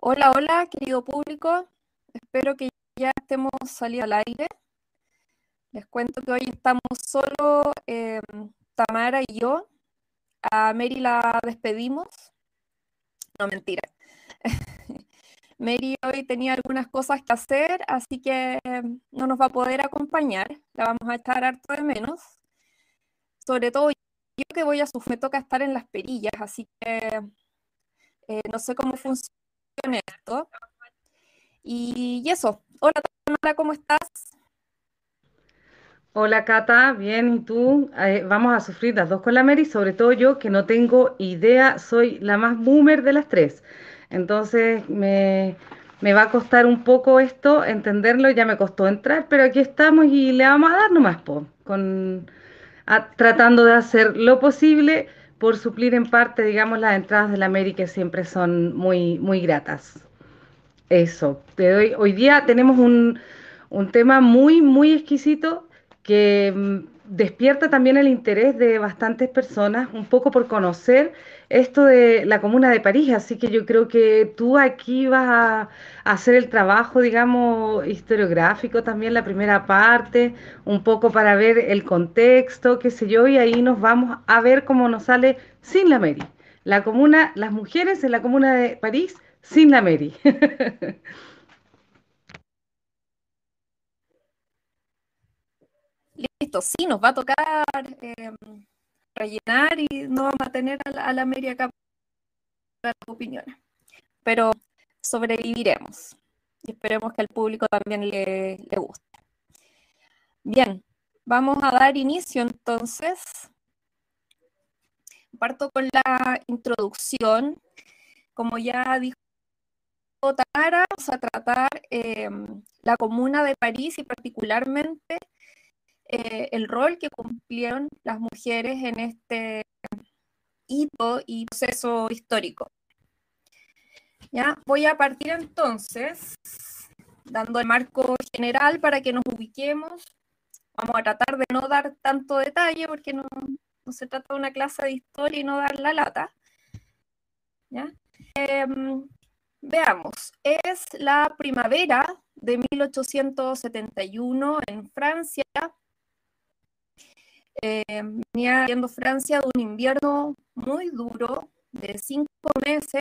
Hola, hola, querido público. Espero que ya estemos saliendo al aire. Les cuento que hoy estamos solo em, Tamara y yo. A Mary la despedimos. No, mentira. Mary hoy tenía algunas cosas que hacer, así que em, no nos va a poder acompañar. La vamos a estar harto de menos. Sobre todo yo que voy a su me toca estar en las perillas, así que eh, no sé cómo funciona esto. Y, eso. Hola, Tamara, ¿cómo estás? Hola Cata, bien, ¿y tú? Eh, vamos a sufrir las dos con la Mary, sobre todo yo que no tengo idea, soy la más boomer de las tres. Entonces me, me va a costar un poco esto, entenderlo, ya me costó entrar, pero aquí estamos y le vamos a dar nomás, po, con, tratando de hacer lo posible por suplir en parte, digamos, las entradas de la que siempre son muy, muy gratas. Eso, te doy. Hoy día tenemos un, un tema muy, muy exquisito que mm, despierta también el interés de bastantes personas, un poco por conocer esto de la Comuna de París. Así que yo creo que tú aquí vas a, hacer el trabajo, digamos, historiográfico también, la primera parte, un poco para ver el contexto, qué sé yo, y ahí nos vamos a ver cómo nos sale sin la Mary. La comuna, las mujeres en la Comuna de París sin la Mary. Listo, sí, nos va a tocar em, rellenar y no vamos a tener a la, a la Mary acá para las opiniones. Pero sobreviviremos y esperemos que al público también le, le guste. Bien, vamos a dar inicio entonces. Parto con la introducción. Como ya dijo Tamara, vamos a tratar eh, la comuna de París y particularmente eh, el rol que cumplieron las mujeres en este hito y proceso histórico. ¿Ya? Voy a partir entonces dando el marco general para que nos ubiquemos. Vamos a tratar de no dar tanto detalle porque no, se trata de una clase de historia y no dar la lata. ¿Ya? Eh, veamos, es la primavera de 1871 en Francia. Venía viendo Francia de un invierno muy duro, de cinco meses,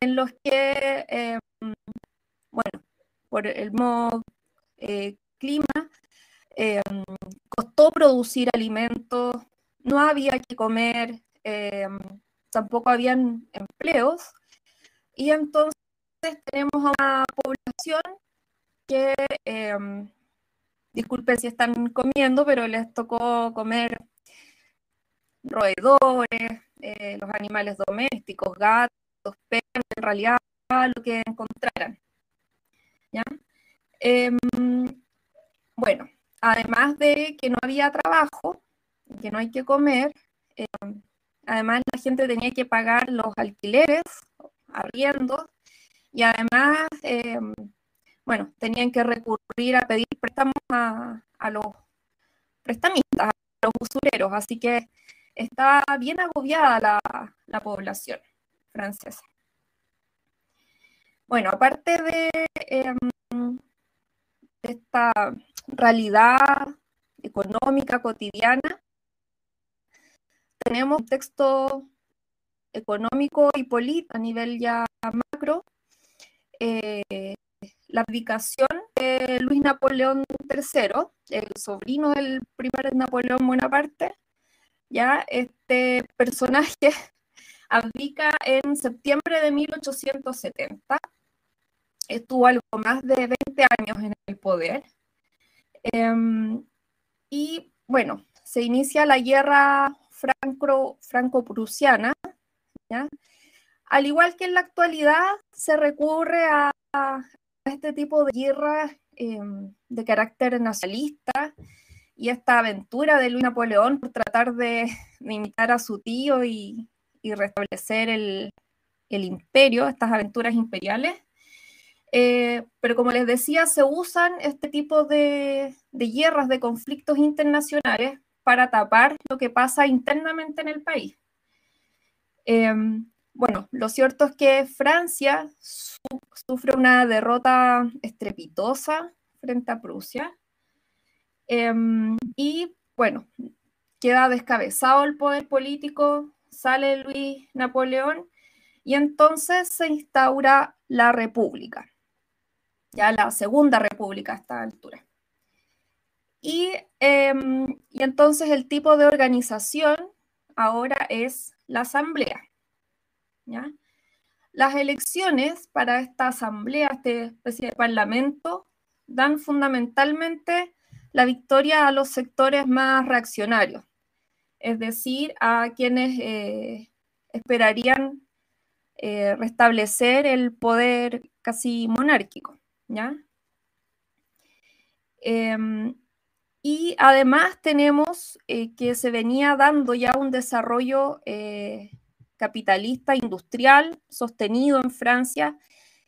en los que, eh, bueno, por el modo eh, clima, eh, costó producir alimentos, no había que comer, eh, tampoco habían empleos, y entonces tenemos a una población que, disculpen si están comiendo, pero les tocó comer roedores, eh, los animales domésticos, gatos, perros, en realidad lo que encontraran. ¿ya? Eh, bueno, además de que no había trabajo, que no hay que comer, eh, además la gente tenía que pagar los alquileres, arriendos, y además, eh, bueno, tenían que recurrir a pedir préstamos a, a los prestamistas, a los usureros, así que estaba bien agobiada la, la población francesa. Bueno, aparte de, de esta realidad económica cotidiana, tenemos un texto económico y político a nivel ya macro, eh, la abdicación de Luis Napoleón III, el sobrino del primer Napoleón Bonaparte, ya este personaje abdica en septiembre de 1870, estuvo algo más de 20 años en el poder, eh, y bueno, se inicia la guerra franco-prusiana, ¿ya? Al igual que en la actualidad, se recurre a este tipo de guerras eh, de carácter nacionalista y esta aventura de Luis Napoleón por tratar de, imitar a su tío y, restablecer el, imperio, estas aventuras imperiales. Eh, pero como les decía, se usan este tipo de, guerras, de conflictos internacionales para tapar lo que pasa internamente en el país. Eh, bueno, lo cierto es que Francia sufre una derrota estrepitosa frente a Prusia. Em, y bueno, queda descabezado el poder político, sale Luis Napoleón y entonces se instaura la República, ya la Segunda República a esta altura. Y, em, y entonces el tipo de organización ahora es la Asamblea. ¿ya? Las elecciones para esta asamblea, esta especie de parlamento, dan fundamentalmente la victoria a los sectores más reaccionarios, es decir, a quienes eh, esperarían eh, restablecer el poder casi monárquico. ¿ya? Em, y además tenemos eh, que se venía dando ya un desarrollo capitalista industrial sostenido en Francia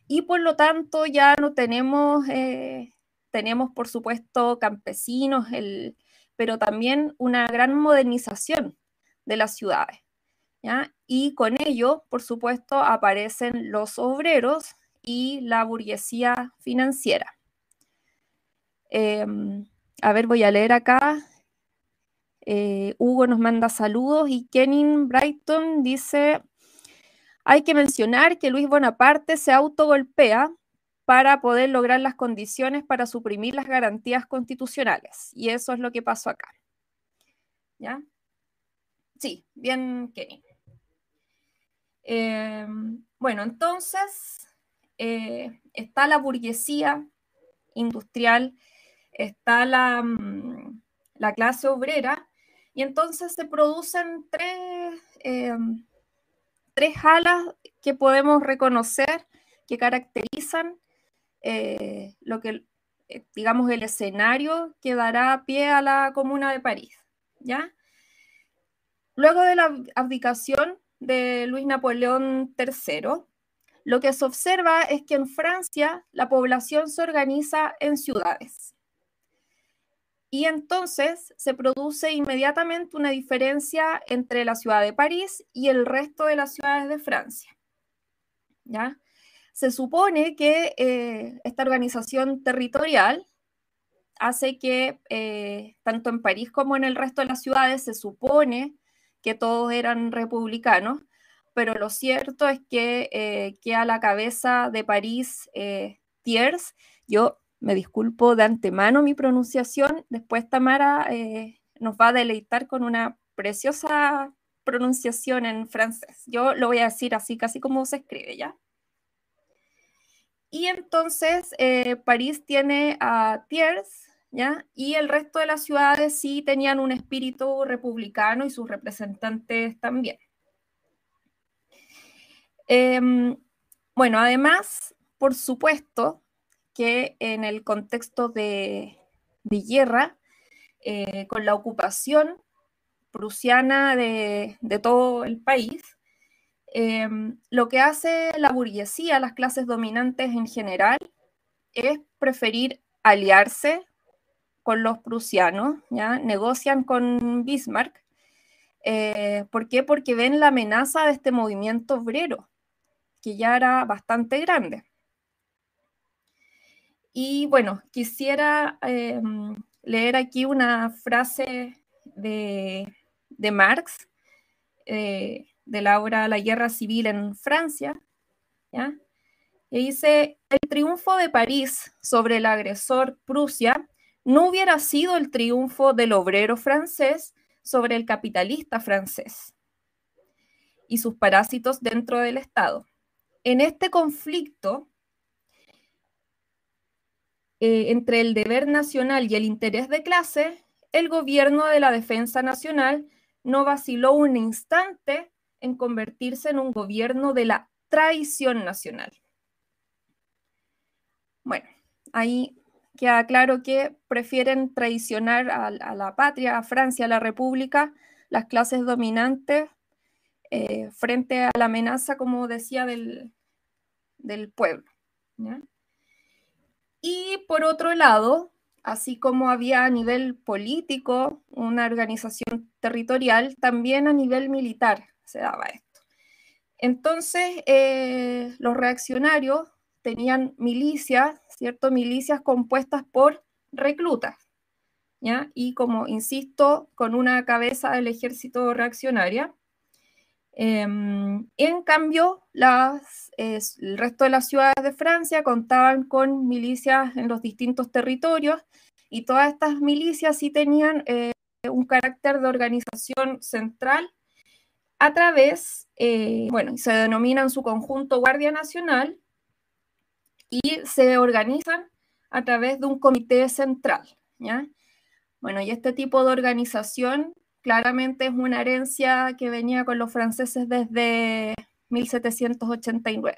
y por lo tanto ya no tenemos, eh, tenemos por supuesto campesinos, el, pero también una gran modernización de las ciudades. Y con ello, por supuesto, aparecen los obreros y la burguesía financiera. Em, a ver, voy a leer acá eh, Hugo nos manda saludos y Kenin Brighton dice, hay que mencionar que Luis Bonaparte se autogolpea para poder lograr las condiciones para suprimir las garantías constitucionales. Y eso es lo que pasó acá. ¿Ya? Sí, bien, Kenin. Eh, bueno, entonces eh, está la burguesía industrial, está la, mm, la clase obrera, y entonces se producen tres, eh, tres alas que podemos reconocer que caracterizan eh, lo que, eh, digamos, el escenario que dará pie a la Comuna de París. ¿ya? Luego de la abdicación de Luis Napoleón III, lo que se observa es que en Francia la población se organiza en ciudades. Y entonces se produce inmediatamente una diferencia entre la ciudad de París y el resto de las ciudades de Francia. ¿Ya? Se supone que eh, esta organización territorial hace que eh, tanto en París como en el resto de las ciudades se supone que todos eran republicanos, pero lo cierto es que, eh, que a la cabeza de París, Thiers, yo me disculpo de antemano mi pronunciación. Después Tamara eh, nos va a deleitar con una preciosa pronunciación en francés. Yo lo voy a decir así, casi como se escribe, ¿ya? Y entonces eh, París tiene a Thiers, ¿ya? Y el resto de las ciudades sí tenían un espíritu republicano y sus representantes también. Em, bueno, además, por supuesto, que en el contexto de, guerra, eh, con la ocupación prusiana de, todo el país, em, lo que hace la burguesía, las clases dominantes en general, es preferir aliarse con los prusianos, ¿ya? negocian con Bismarck. Eh, ¿Por qué? Porque ven la amenaza de este movimiento obrero, que ya era bastante grande. Y bueno, quisiera em, leer aquí una frase de, Marx, eh, de la obra La guerra civil en Francia, ¿ya? Dice, el triunfo de París sobre el agresor Prusia no hubiera sido el triunfo del obrero francés sobre el capitalista francés y sus parásitos dentro del Estado. En este conflicto, eh, entre el deber nacional y el interés de clase, el gobierno de la defensa nacional no vaciló un instante en convertirse en un gobierno de la traición nacional. Bueno, ahí queda claro que prefieren traicionar a, la patria, a Francia, a la República, las clases dominantes, eh, frente a la amenaza, como decía, del, del pueblo. ¿ya? Y por otro lado, así como había a nivel político una organización territorial, también a nivel militar se daba esto. Entonces, eh, los reaccionarios tenían milicias, ¿cierto? Milicias compuestas por reclutas, ¿ya? Y como insisto, con una cabeza del ejército reaccionaria. Em, en cambio, las, el resto de las ciudades de Francia contaban con milicias en los distintos territorios y todas estas milicias sí tenían eh, un carácter de organización central a través, eh, bueno, se denominan su conjunto Guardia Nacional y se organizan a través de un comité central, ¿ya? Bueno, y este tipo de organización claramente es una herencia que venía con los franceses desde 1789.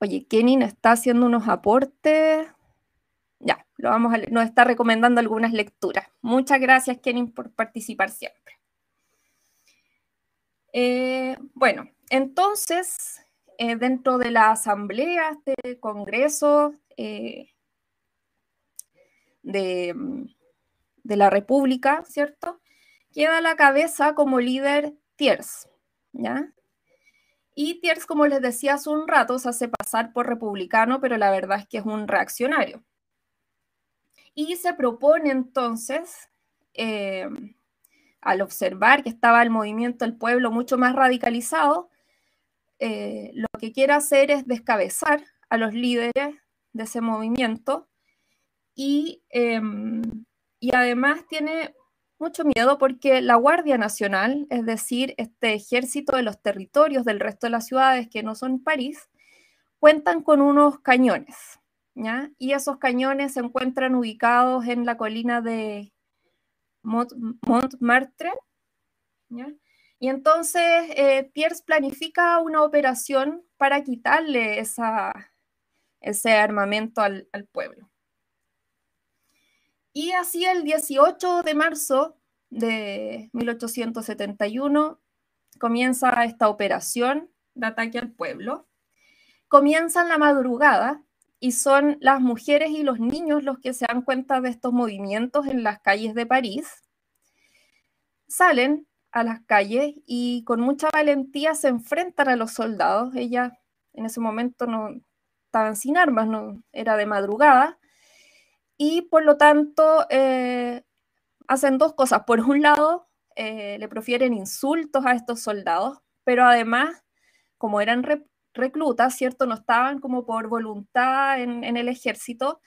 Oye, Kenin está haciendo unos aportes. Ya, lo vamos nos está recomendando algunas lecturas. Muchas gracias, Kenin, por participar siempre. Eh, bueno, entonces, eh, dentro de la asamblea, este congreso eh, de, de, la República, ¿cierto? Queda a la cabeza como líder Thiers, ¿ya? Y Thiers, como les decía hace un rato, se hace pasar por republicano, pero la verdad es que es un reaccionario. Y se propone entonces al observar que estaba el movimiento del pueblo mucho más radicalizado, eh, lo que quiere hacer es descabezar a los líderes de ese movimiento y, em, y además tiene mucho miedo porque la Guardia Nacional, es decir, este ejército de los territorios del resto de las ciudades que no son París, cuentan con unos cañones, ¿ya? Y esos cañones se encuentran ubicados en la colina de Montmartre. Y entonces eh, Pierce planifica una operación para quitarle ese armamento al, pueblo. Y así el 18 de marzo de 1871 comienza esta operación de ataque al pueblo. Comienza en la madrugada y son las mujeres y los niños los que se dan cuenta de estos movimientos en las calles de París. Salen a las calles y con mucha valentía se enfrentan a los soldados. Ellas en ese momento no estaban sin armas, no era de madrugada y por lo tanto eh, hacen dos cosas. Por un lado, eh, le profieren insultos a estos soldados, pero además, como eran reclutas, ¿cierto? No estaban como por voluntad en, el ejército,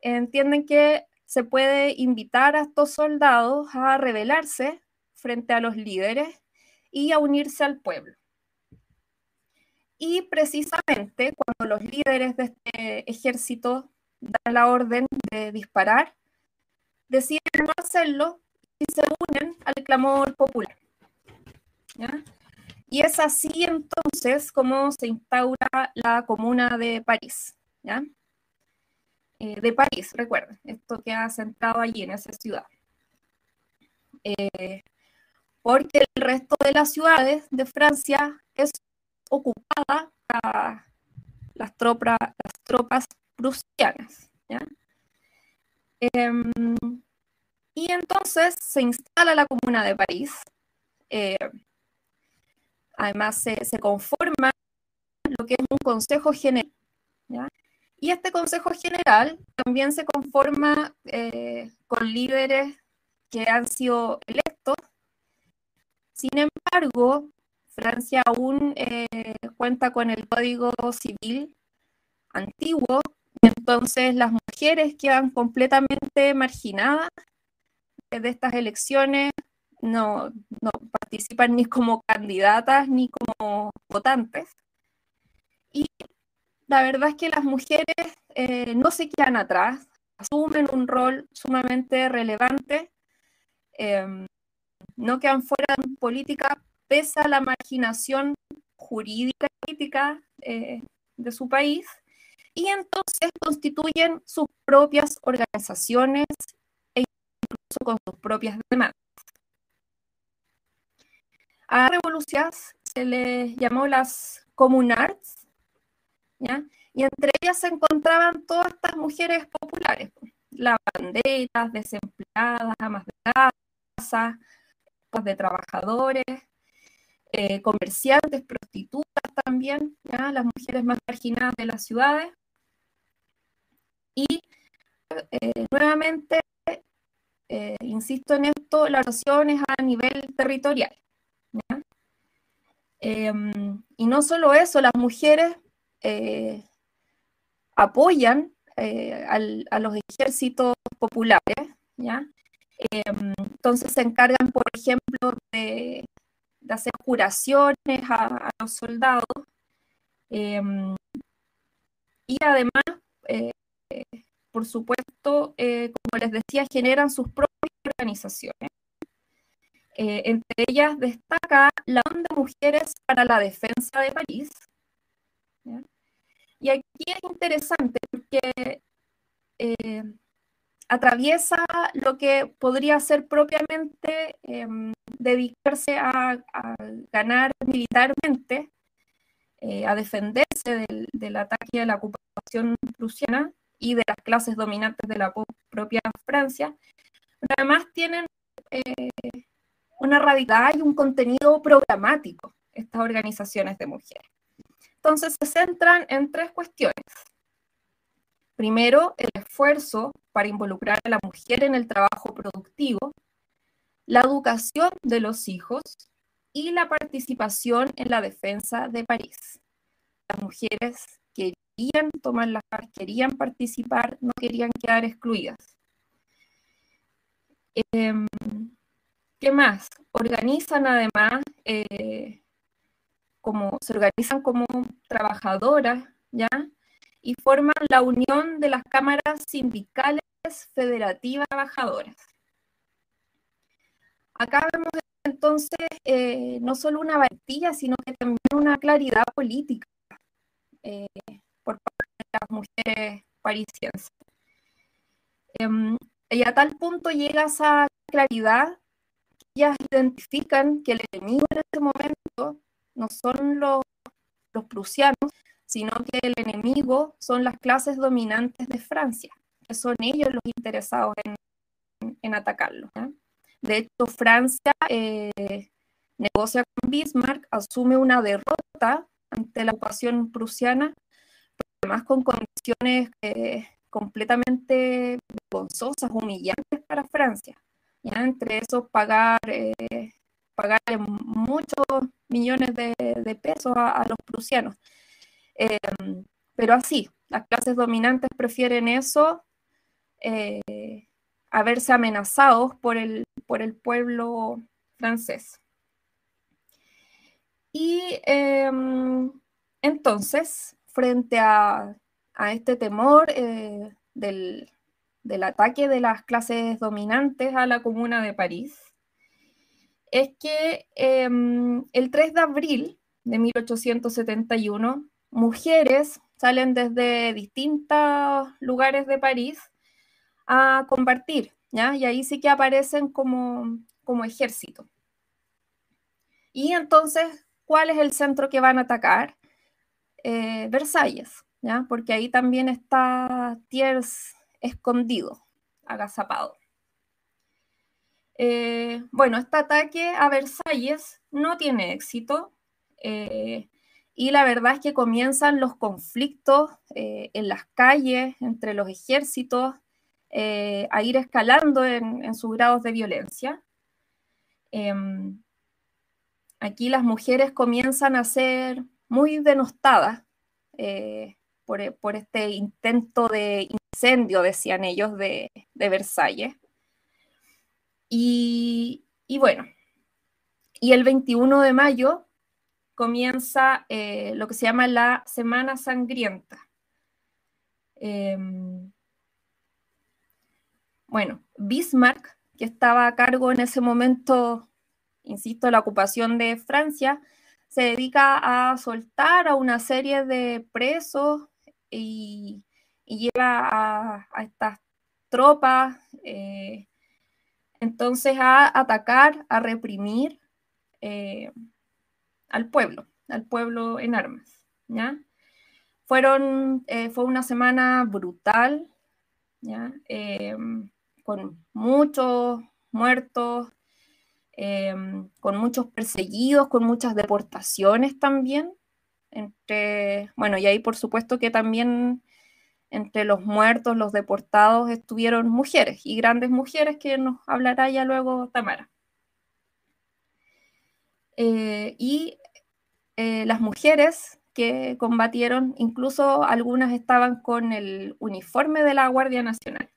entienden que se puede invitar a estos soldados a rebelarse frente a los líderes y a unirse al pueblo. Y precisamente cuando los líderes de este ejército dan la orden de disparar, deciden no hacerlo y se unen al clamor popular. Y es así entonces como se instaura la comuna de París. Eh, de París, recuerden, esto que ha centrado allí en esa ciudad. Eh, porque el resto de las ciudades de Francia es ocupada por las las tropas prusianas. ¿ya? Em, y entonces se instala la comuna de París. Eh, Además, se, conforma lo que es un consejo general. Y este consejo general también se conforma eh, con líderes que han sido electos. Sin embargo, Francia aún eh, cuenta con el Código Civil antiguo, entonces las mujeres quedan completamente marginadas de estas elecciones no, no participan ni como candidatas ni como votantes. Y la verdad es que las mujeres eh, no se quedan atrás, asumen un rol sumamente relevante, em, no quedan fuera de política pese a la marginación jurídica y política eh, de su país, y entonces constituyen sus propias organizaciones e incluso con sus propias demandas. A revoluciones se les llamó las comunards, y entre ellas se encontraban todas estas mujeres populares, lavanderas, desempleadas, amas de casa, de trabajadores, eh, comerciantes, prostitutas también, las mujeres más marginadas de las ciudades. Y eh, nuevamente, eh, insisto en esto, la oración es a nivel territorial. Em, y no solo eso, las mujeres apoyan a los ejércitos populares, ¿ya? Em, entonces se encargan, por ejemplo, de, hacer curaciones a, los soldados. Em, y además, eh, por supuesto, eh, como les decía, generan sus propias organizaciones. Eh, entre ellas destaca la de Mujeres para la Defensa de París. Y aquí es interesante porque atraviesa lo que podría ser propiamente em, dedicarse a, ganar militarmente, eh, a defenderse del, ataque de la ocupación prusiana y de las clases dominantes de la propia Francia. además tienen eh, una radicalidad y un contenido programático estas organizaciones de mujeres. Entonces se centran en tres cuestiones. Primero, el esfuerzo para involucrar a la mujer en el trabajo productivo, la educación de los hijos y la participación en la defensa de París. Las mujeres querían tomar las querían participar, no querían quedar excluidas. Em, ¿Qué más? Organizan además, eh, como, se organizan como trabajadoras, ¿ya? y forman la unión de las cámaras sindicales federativas trabajadoras. Acá vemos entonces eh, no solo una valentía, sino que también una claridad política eh, las mujeres parisienses. Em, y a tal punto llega esa claridad que ellas identifican que el enemigo en este momento no son los, los prusianos, sino que el enemigo son las clases dominantes de Francia, que son ellos los interesados en, atacarlo. De hecho, Francia eh, negocia con Bismarck, asume una derrota ante la ocupación prusiana, además con condiciones eh, completamente vergonzosas, humillantes para Francia. Entre esos, pagar, eh, pagar muchos millones de, pesos a, los prusianos. Em, pero así, las clases dominantes prefieren eso eh, a verse amenazados por el, por el pueblo francés. Y em, entonces, frente a, este temor eh, del, ataque de las clases dominantes a la Comuna de París, es que em, el 3 de abril de 1871 mujeres salen desde distintos lugares de París a compartir, ¿ya? Y ahí sí que aparecen como, como ejército. Y entonces, ¿cuál es el centro que van a atacar? Eh, Versalles, ¿ya? Porque ahí también está Thiers escondido, agazapado. Eh, bueno, este ataque a Versalles no tiene éxito. Eh, y la verdad es que comienzan los conflictos en las calles entre los ejércitos a ir escalando en, sus grados de violencia. Em, aquí las mujeres comienzan a ser muy denostadas eh, por, este intento de incendio, decían ellos, de, Versalles. Y, y bueno, y el 21 de mayo comienza eh, lo que se llama la Semana Sangrienta. Em, bueno, Bismarck, que estaba a cargo en ese momento, insisto, la ocupación de Francia, se dedica a soltar a una serie de presos y, lleva a, estas tropas eh, entonces a atacar, a reprimir. Eh, al pueblo, al pueblo en armas. ¿ya? Fueron, eh, fue una semana brutal, ¿ya? Em, con muchos muertos, em, con muchos perseguidos, con muchas deportaciones también. Entre, bueno, y ahí por supuesto que también entre los muertos, los deportados, estuvieron mujeres y grandes mujeres que nos hablará ya luego Tamara. Eh, y eh, las mujeres que combatieron, incluso algunas estaban con el uniforme de la Guardia Nacional.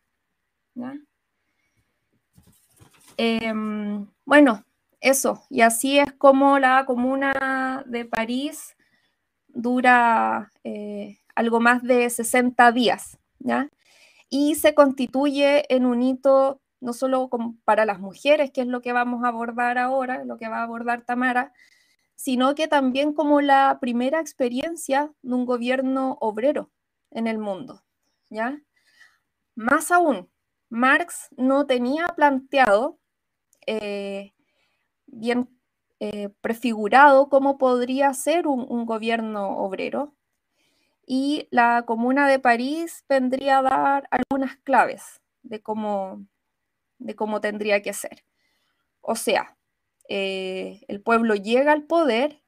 Em, bueno, eso, y así es como la comuna de París dura eh, algo más de 60 días, ¿ya? Y se constituye en un hito no solo para las mujeres, que es lo que vamos a abordar ahora, lo que va a abordar Tamara, sino que también como la primera experiencia de un gobierno obrero en el mundo, ¿ya? Más aún, Marx no tenía planteado eh, bien eh, prefigurado cómo podría ser un, gobierno obrero, y la Comuna de París vendría a dar algunas claves de cómo, de cómo tendría que ser. O sea, eh, el pueblo llega al poder,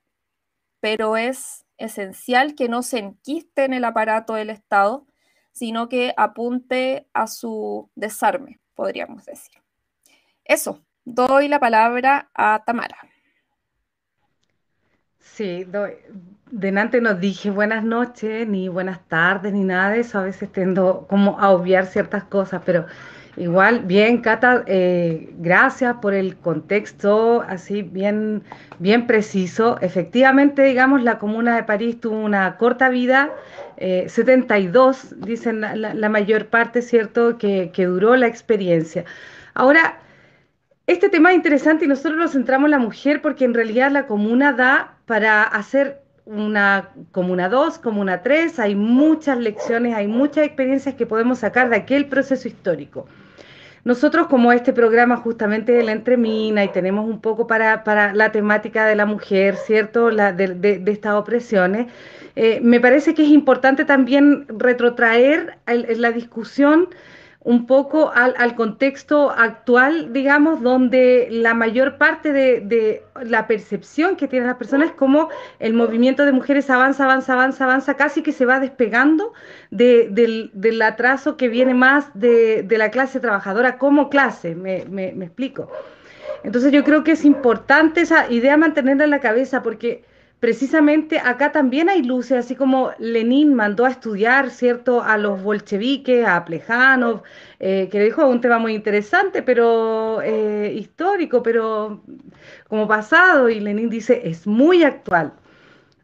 pero es esencial que no se enquiste en el aparato del Estado, sino que apunte a su desarme, podríamos decir. Eso, doy la palabra a Tamara. Sí, doy, Denante no dije buenas noches, ni buenas tardes, ni nada de eso. A veces tendo como a obviar ciertas cosas, pero igual, bien, Cata, eh, gracias por el contexto así bien, bien preciso. Efectivamente, digamos, la Comuna de París tuvo una corta vida, 72, eh, dicen la, mayor parte, ¿cierto?, que, que duró la experiencia. Ahora, este tema es interesante y nosotros nos centramos en la mujer porque en realidad la comuna da para hacer una comuna 2, comuna 3, hay muchas lecciones, hay muchas experiencias que podemos sacar de aquel proceso histórico. Nosotros como este programa justamente de la entremina y tenemos un poco para, la temática de la mujer, ¿cierto? La, de, estas opresiones, eh, me parece que es importante también retrotraer la discusión un poco al, contexto actual, digamos, donde la mayor parte de, la percepción que tienen las personas es como el movimiento de mujeres avanza, avanza, avanza, avanza, casi que se va despegando del, atraso que viene más de, la clase trabajadora como clase, me, me explico. Entonces yo creo que es importante esa idea mantenerla en la cabeza porque precisamente acá también hay luces, así como Lenin mandó a estudiar, ¿cierto?, a los bolcheviques, a Plejanov, eh, que dijo un tema muy interesante, pero eh, histórico, pero como pasado, y Lenin dice, es muy actual.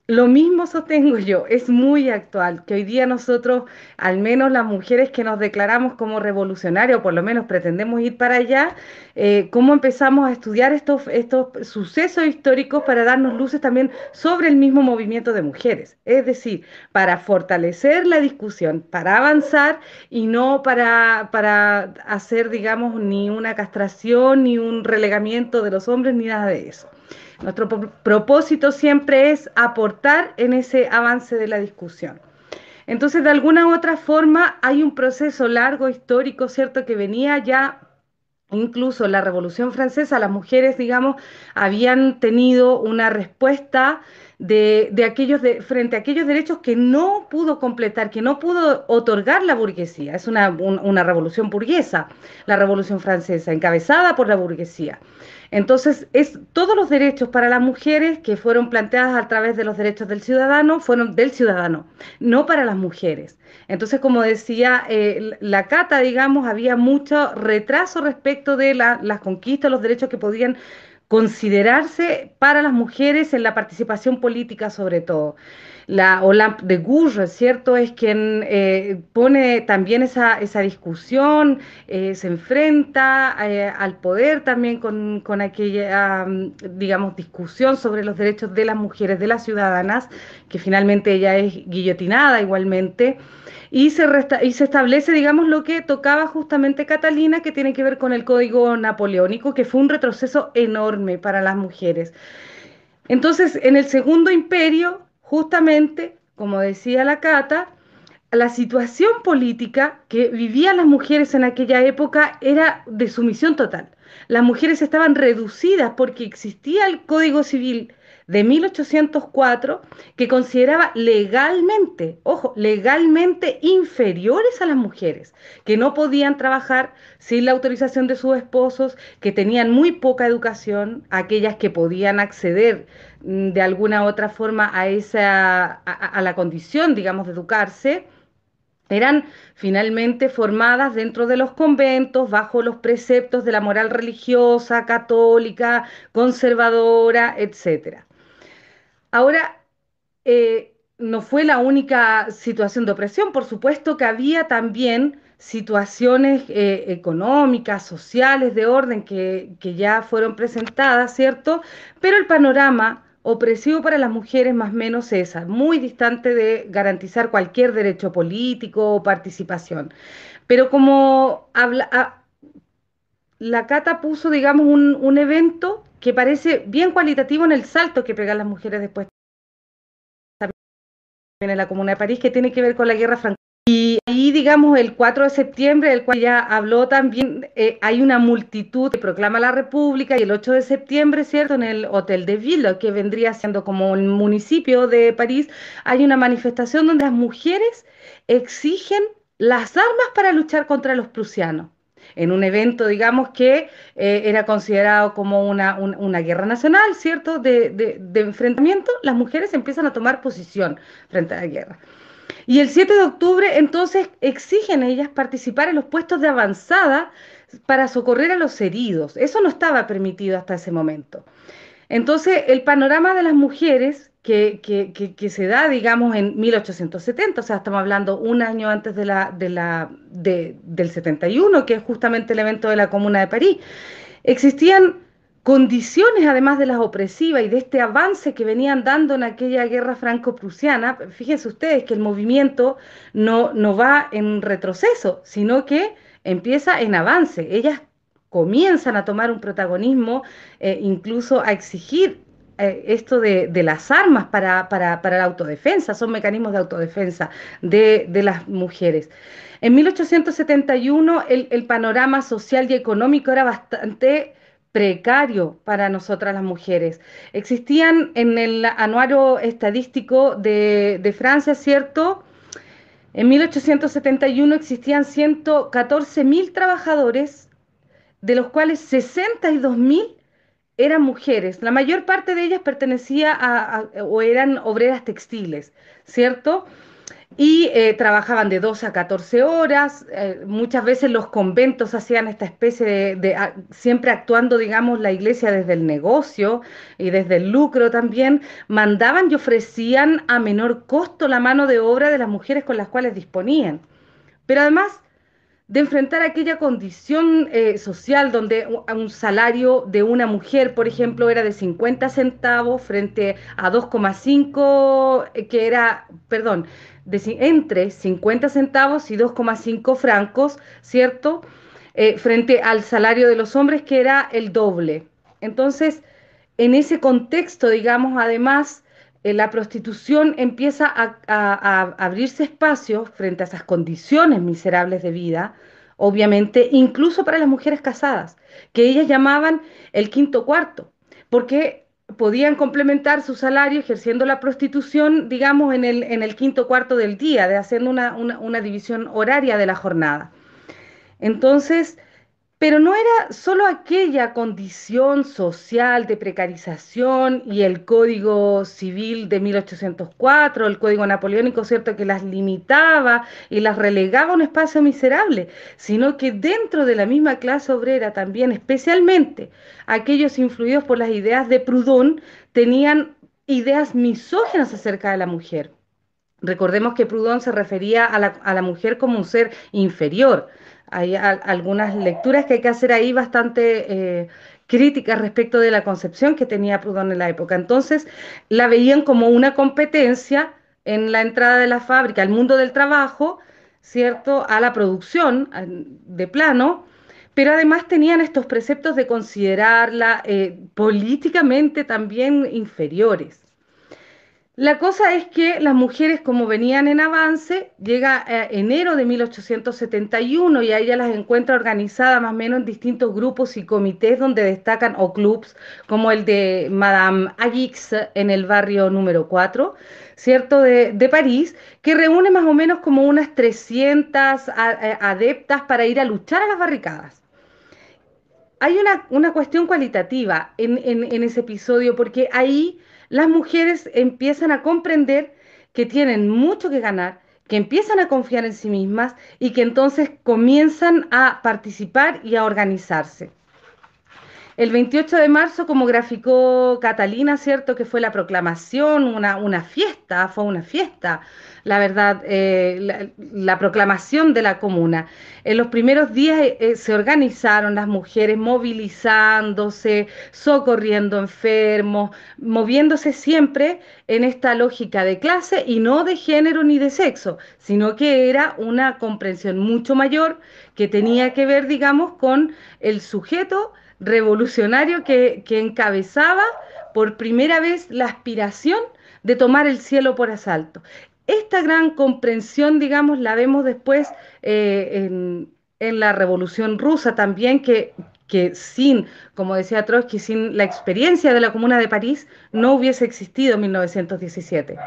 Lo mismo sostengo yo, es muy actual, que hoy día nosotros, al menos las mujeres que nos declaramos como revolucionarios, por lo menos pretendemos ir para allá, eh, cómo empezamos a estudiar estos, estos sucesos históricos para darnos luces también sobre el mismo movimiento de mujeres. Es decir, para fortalecer la discusión, para avanzar y no para, para hacer, digamos, ni una castración, ni un relegamiento de los hombres, ni nada de eso. Nuestro propósito siempre es aportar en ese avance de la discusión. Entonces, de alguna u otra forma, hay un proceso largo, histórico, ¿cierto?, que venía ya Incluso la Revolución Francesa, las mujeres, digamos, habían tenido una respuesta de, aquellos frente a aquellos derechos que no pudo completar, que no pudo otorgar la burguesía. Es una, una revolución burguesa, la Revolución Francesa, encabezada por la burguesía. Entonces, es, todos los derechos para las mujeres que fueron planteadas a través de los derechos del ciudadano fueron del ciudadano, no para las mujeres. Entonces, como decía eh, la Cata, digamos, había mucho retraso respecto de las conquistas, los derechos que podían considerarse para las mujeres en la participación política sobre todo la Olympe de Gouges, ¿cierto? Es quien eh, pone también esa, discusión, eh, se enfrenta eh, al poder también con, aquella, digamos, discusión sobre los derechos de las mujeres, de las ciudadanas, que finalmente ella es guillotinada igualmente. Y se, y se establece, digamos, lo que tocaba justamente Catalina, que tiene que ver con el código napoleónico, que fue un retroceso enorme para las mujeres. Entonces, en el segundo imperio, justamente, como decía la Cata, la situación política que vivían las mujeres en aquella época era de sumisión total. Las mujeres estaban reducidas porque existía el Código Civil de 1804 que consideraba legalmente, ojo, legalmente inferiores a las mujeres, que no podían trabajar sin la autorización de sus esposos, que tenían muy poca educación, aquellas que podían acceder mm, de alguna u otra forma a esa a, la condición, digamos, de educarse eran finalmente formadas dentro de los conventos bajo los preceptos de la moral religiosa, católica, conservadora, etc. Ahora, eh, no fue la única situación de opresión, por supuesto que había también situaciones eh, económicas, sociales, de orden que, que ya fueron presentadas, ¿cierto? Pero el panorama opresivo para las mujeres más o menos esa, muy distante de garantizar cualquier derecho político o participación. Pero como habla, la Cata puso, digamos, un, un, evento que parece bien cualitativo en el salto que pegan las mujeres después en la Comuna de París, que tiene que ver con la guerra franco y ahí, digamos, el 4 de septiembre, del cual ya habló también, eh, hay una multitud que proclama la República y el 8 de septiembre, ¿cierto? En el Hotel de Ville, que vendría siendo como el municipio de París, hay una manifestación donde las mujeres exigen las armas para luchar contra los prusianos en un evento, digamos, que eh, era considerado como una, guerra nacional, ¿cierto?, de, de, enfrentamiento, las mujeres empiezan a tomar posición frente a la guerra. Y el 7 de octubre entonces exigen ellas participar en los puestos de avanzada para socorrer a los heridos. Eso no estaba permitido hasta ese momento. Entonces, el panorama de las mujeres que, se da, digamos, en 1870, o sea, estamos hablando un año antes de la, del 71, que es justamente el evento de la Comuna de París, existían condiciones, además de las opresivas y de este avance que venían dando en aquella guerra franco-prusiana, fíjense ustedes que el movimiento no, no va en retroceso, sino que empieza en avance. Ellas comienzan a tomar un protagonismo, eh, incluso a exigir eh, esto de, las armas para, para, la autodefensa, son mecanismos de autodefensa de, de las mujeres. En 1871 el, el, panorama social y económico era bastante precario para nosotras las mujeres. Existían en el anuario estadístico de, Francia, ¿cierto? En 1871 existían 114 mil trabajadores, de los cuales 62 mil eran mujeres. La mayor parte de ellas pertenecía a, o eran obreras textiles, ¿cierto? y eh, trabajaban de 2 a 14 horas. Eh, muchas veces los conventos hacían esta especie de, siempre actuando, digamos, la iglesia desde el negocio y desde el lucro también, mandaban y ofrecían a menor costo la mano de obra de las mujeres con las cuales disponían. Pero además de enfrentar aquella condición eh, social donde un salario de una mujer, por ejemplo, era de 50 centavos frente a 2,5, que era, perdón, entre 50 centavos y 2,5 francos, ¿cierto? Eh, frente al salario de los hombres que era el doble. Entonces, en ese contexto, digamos, además, eh, la prostitución empieza a, abrirse espacio frente a esas condiciones miserables de vida, obviamente, incluso para las mujeres casadas, que ellas llamaban el quinto cuarto, porque podían complementar su salario ejerciendo la prostitución, digamos, en el, quinto cuarto del día, de haciendo una división horaria de la jornada. Entonces, pero no era solo aquella condición social de precarización y el Código Civil de 1804, el Código Napoleónico, ¿cierto?, que las limitaba y las relegaba a un espacio miserable, sino que dentro de la misma clase obrera también, especialmente aquellos influidos por las ideas de Proudhon, tenían ideas misógenas acerca de la mujer. Recordemos que Proudhon se refería a la mujer como un ser inferior hay algunas lecturas que hay que hacer ahí bastante eh, críticas respecto de la concepción que tenía Proudhon en la época. Entonces, la veían como una competencia en la entrada de la fábrica al mundo del trabajo, ¿cierto? A la producción de plano, pero además tenían estos preceptos de considerarla eh, políticamente también inferiores. La cosa es que las mujeres, como venían en avance, llega eh, enero de 1871 y ahí ya las encuentra organizadas más o menos en distintos grupos y comités donde destacan, o clubs, como el de Madame Agix en el barrio número 4, ¿cierto?, de, de París, que reúne más o menos como unas 300 adeptas para ir a luchar a las barricadas hay una, una, cuestión cualitativa en, en, ese episodio, porque ahí las mujeres empiezan a comprender que tienen mucho que ganar, que empiezan a confiar en sí mismas y que entonces comienzan a participar y a organizarse. El 28 de marzo, como graficó Catalina, ¿cierto? Que fue la proclamación, una, fiesta, fue una fiesta, la verdad, eh, la, proclamación de la comuna. En los primeros días eh, eh, se organizaron las mujeres movilizándose, socorriendo enfermos, moviéndose siempre en esta lógica de clase y no de género ni de sexo, sino que era una comprensión mucho mayor que tenía que ver, digamos, con el sujeto revolucionario que, encabezaba por primera vez la aspiración de tomar el cielo por asalto. Esta gran comprensión, digamos, la vemos después eh, en, la Revolución Rusa también, que, que sin, como decía Trotsky, sin la experiencia de la Comuna de París, no hubiese existido en 1917.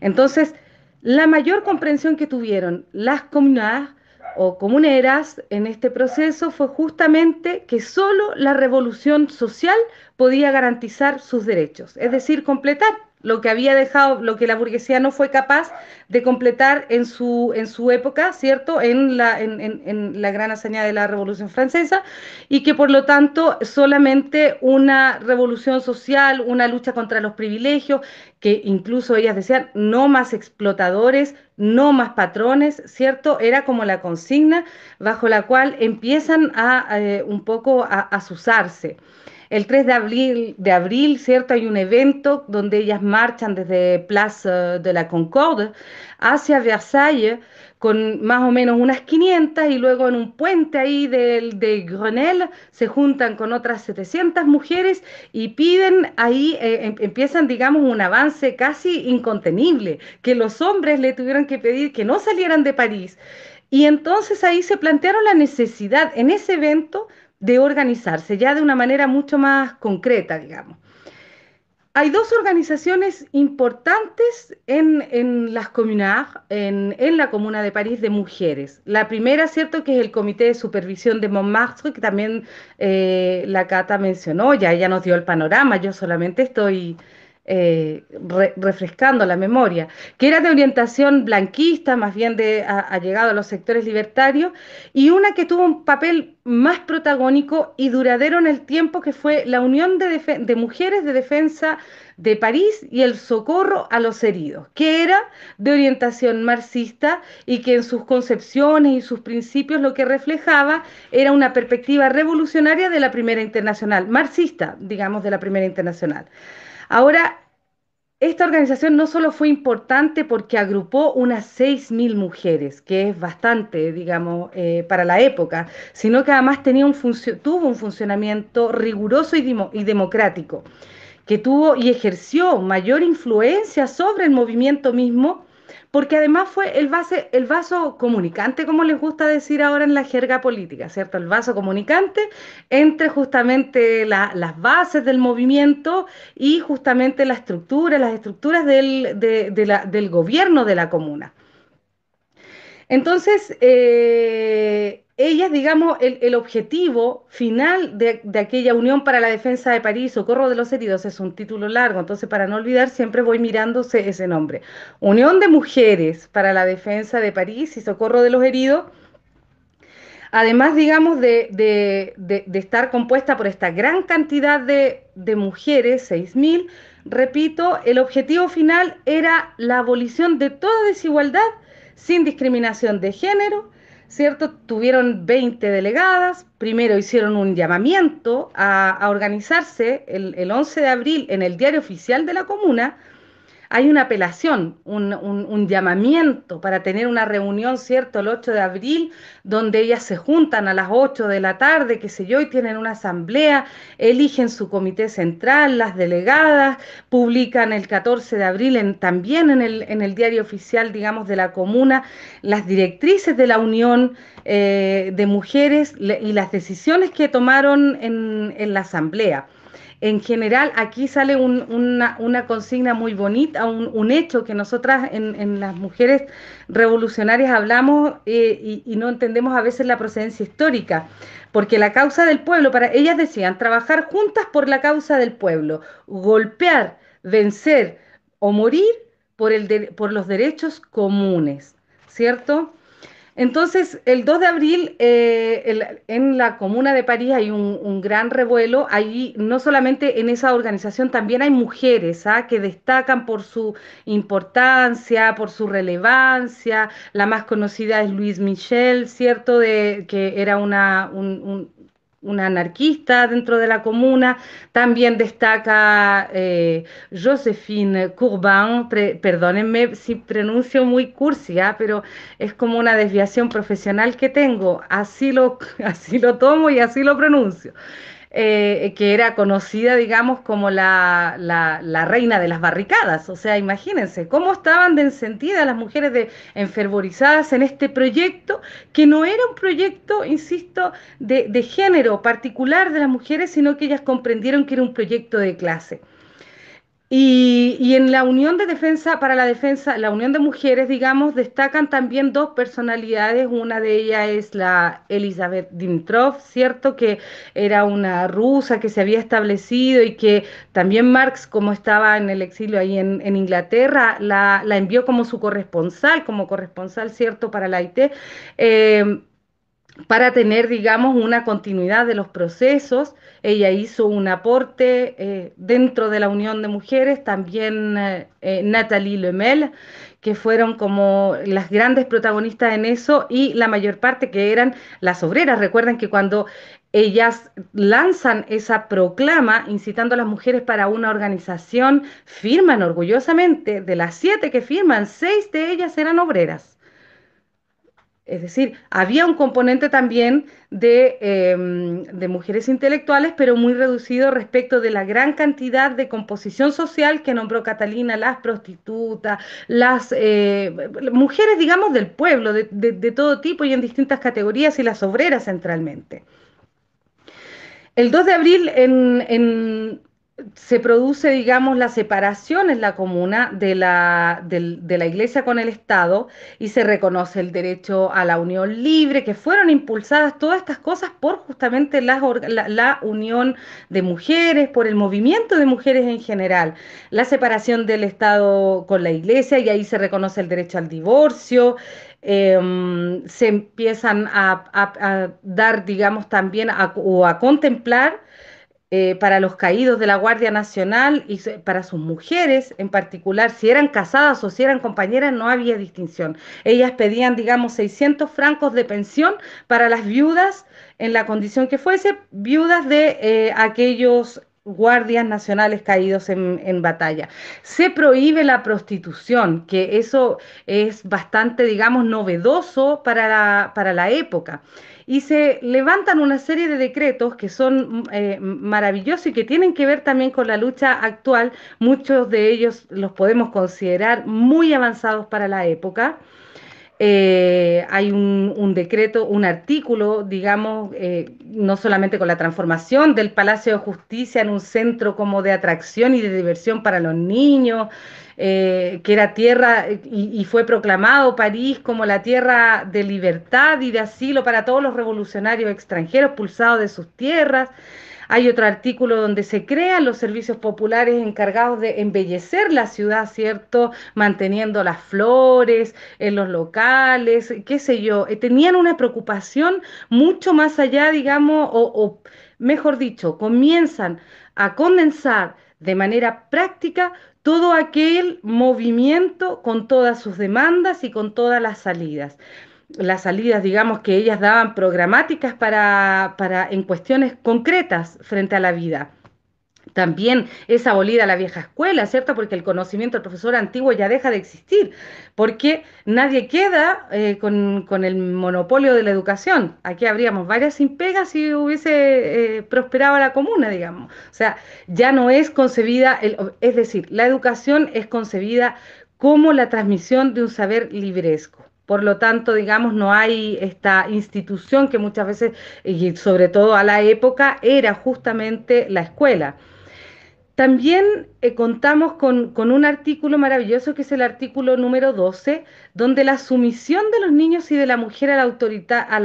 Entonces, la mayor comprensión que tuvieron las comunidades o comuneras en este proceso fue justamente que solo la revolución social podía garantizar sus derechos, es decir, completar lo que había dejado, lo que la burguesía no fue capaz de completar en su, en su época, ¿cierto? En la, en, la gran hazaña de la Revolución Francesa, y que por lo tanto solamente una revolución social, una lucha contra los privilegios, que incluso ellas decían, no más explotadores, no más patrones, ¿cierto? Era como la consigna bajo la cual empiezan a eh, un poco a, a asusarse. El 3 de abril, ¿cierto? Hay un evento donde ellas marchan desde Place de la Concorde hacia Versalles con más o menos unas 500 y luego en un puente ahí de, de Grenelle se juntan con otras 700 mujeres y piden ahí, eh, em, empiezan digamos un avance casi incontenible, que los hombres le tuvieron que pedir que no salieran de París. Y entonces ahí se plantearon la necesidad en ese evento de organizarse, ya de una manera mucho más concreta, digamos. Hay dos organizaciones importantes en, las comunidades, en, la Comuna de París, de mujeres. La primera, cierto, que es el Comité de Supervisión de Montmartre, que también eh, la Cata mencionó, ya ella nos dio el panorama, yo solamente estoy eh, refrescando la memoria, que era de orientación blanquista, más bien de ha, llegado a los sectores libertarios, y una que tuvo un papel más protagónico y duradero en el tiempo, que fue la Unión de Mujeres de Defensa de París y el socorro a los heridos, que era de orientación marxista y que en sus concepciones y sus principios lo que reflejaba era una perspectiva revolucionaria de la Primera Internacional, marxista, digamos, de la Primera Internacional. Ahora, esta organización no solo fue importante porque agrupó unas 6.000 mujeres, que es bastante, digamos, eh, para la época, sino que además tenía un tuvo un funcionamiento riguroso y, y democrático, que tuvo y ejerció mayor influencia sobre el movimiento mismo porque además fue el, vaso comunicante, como les gusta decir ahora en la jerga política, ¿cierto? El vaso comunicante entre justamente las bases del movimiento y justamente la estructura, las estructuras del, del gobierno de la comuna. Entonces, eh, ellas, digamos, el, objetivo final de, aquella Unión para la Defensa de París, Socorro de los Heridos, es un título largo, entonces para no olvidar siempre voy mirándose ese nombre. Unión de Mujeres para la Defensa de París y Socorro de los Heridos, además, digamos, de, estar compuesta por esta gran cantidad de, de mujeres, 6.000, repito, el objetivo final era la abolición de toda desigualdad sin discriminación de género, ¿cierto? Tuvieron 20 delegadas, primero hicieron un llamamiento a, organizarse el, 11 de abril en el diario oficial de la comuna, hay una apelación, un, llamamiento para tener una reunión, ¿cierto?, el 8 de abril, donde ellas se juntan a las 8 de la tarde, qué sé yo, y tienen una asamblea, eligen su comité central, las delegadas, publican el 14 de abril también en el, en el diario oficial, digamos, de la comuna, las directrices de la Unión eh, de Mujeres y las decisiones que tomaron en, en la asamblea en general aquí sale una, consigna muy bonita, un, hecho que nosotras en, las mujeres revolucionarias hablamos eh, y, no entendemos a veces la procedencia histórica, porque la causa del pueblo, para ellas decían, trabajar juntas por la causa del pueblo, golpear, vencer o morir por, el por los derechos comunes, ¿cierto? Entonces, el 2 de abril eh, en la Comuna de París hay un, gran revuelo. Ahí no solamente en esa organización, también hay mujeres ¿ah? que destacan por su importancia, por su relevancia. La más conocida es Louise Michel, ¿cierto? De, que era una, un, una anarquista dentro de la comuna. También destaca eh, Josephine Courban, perdónenme si pronuncio muy cursia, pero es como una desviación profesional que tengo. Así lo, así lo tomo y así lo pronuncio. Eh, que era conocida, digamos, como la, la, reina de las barricadas. O sea, imagínense cómo estaban de encentidas las mujeres de, enfervorizadas en este proyecto, que no era un proyecto, insisto, de, de género particular de las mujeres, sino que ellas comprendieron que era un proyecto de clase. Y, en la Unión de Defensa, para la Defensa, la Unión de Mujeres, digamos, destacan también dos personalidades. Una de ellas es la Elizabeth Dimitrov, ¿cierto? Que era una rusa que se había establecido y que también Marx, como estaba en el exilio ahí en, Inglaterra, la, envió como su corresponsal, como corresponsal, ¿cierto? Para la IT. Eh, para tener, digamos, una continuidad de los procesos. Ella hizo un aporte eh, dentro de la Unión de Mujeres, también eh, eh, Nathalie Lemel, que fueron como las grandes protagonistas en eso y la mayor parte que eran las obreras. Recuerden que cuando ellas lanzan esa proclama incitando a las mujeres para una organización, firman orgullosamente, de las siete que firman, seis de ellas eran obreras. Es decir, había un componente también em, de, mujeres intelectuales, pero muy reducido respecto de la gran cantidad de composición social que nombró Catalina, las prostitutas, las eh, mujeres, digamos, del pueblo, de, todo tipo y en distintas categorías, y las obreras centralmente. El 2 de abril en, se produce, digamos, la separación en la comuna de la, de, la iglesia con el Estado y se reconoce el derecho a la unión libre, que fueron impulsadas todas estas cosas por justamente la, la, unión de mujeres, por el movimiento de mujeres en general, la separación del Estado con la iglesia y ahí se reconoce el derecho al divorcio. Em, se empiezan a, dar, digamos, también o a contemplar eh, para los caídos de la Guardia Nacional y para sus mujeres en particular, si eran casadas o si eran compañeras, no había distinción. Ellas pedían, digamos, 600 francos de pensión para las viudas, en la condición que fuese, viudas de eh, aquellos guardias nacionales caídos en, batalla. Se prohíbe la prostitución, que eso es bastante, digamos, novedoso para para la época y se levantan una serie de decretos que son eh, maravillosos y que tienen que ver también con la lucha actual. Muchos de ellos los podemos considerar muy avanzados para la época. Eh, hay un, decreto, un artículo, digamos, eh, no solamente con la transformación del Palacio de Justicia en un centro como de atracción y de diversión para los niños, eh, que era tierra y, fue proclamado París como la tierra de libertad y de asilo para todos los revolucionarios extranjeros pulsados de sus tierras. Hay otro artículo donde se crean los servicios populares encargados de embellecer la ciudad, ¿cierto? Manteniendo las flores en los locales, qué sé yo. Eh, tenían una preocupación mucho más allá, digamos, o mejor dicho, comienzan a condensar de manera práctica todo aquel movimiento con todas sus demandas y con todas las salidas. Las salidas, digamos, que ellas daban programáticas para, para en cuestiones concretas frente a la vida También es abolida la vieja escuela, ¿cierto? Porque el conocimiento del profesor antiguo ya deja de existir, porque nadie queda eh, con, el monopolio de la educación. Aquí habríamos varias sin pegas si hubiese eh, prosperado la comuna, digamos. O sea, ya no es concebida, es decir, la educación es concebida como la transmisión de un saber libresco. Por lo tanto, digamos, no hay esta institución que muchas veces, y sobre todo a la época, era justamente la escuela. También eh, contamos con, un artículo maravilloso que es el artículo número 12, donde la sumisión de los niños y de la mujer a la,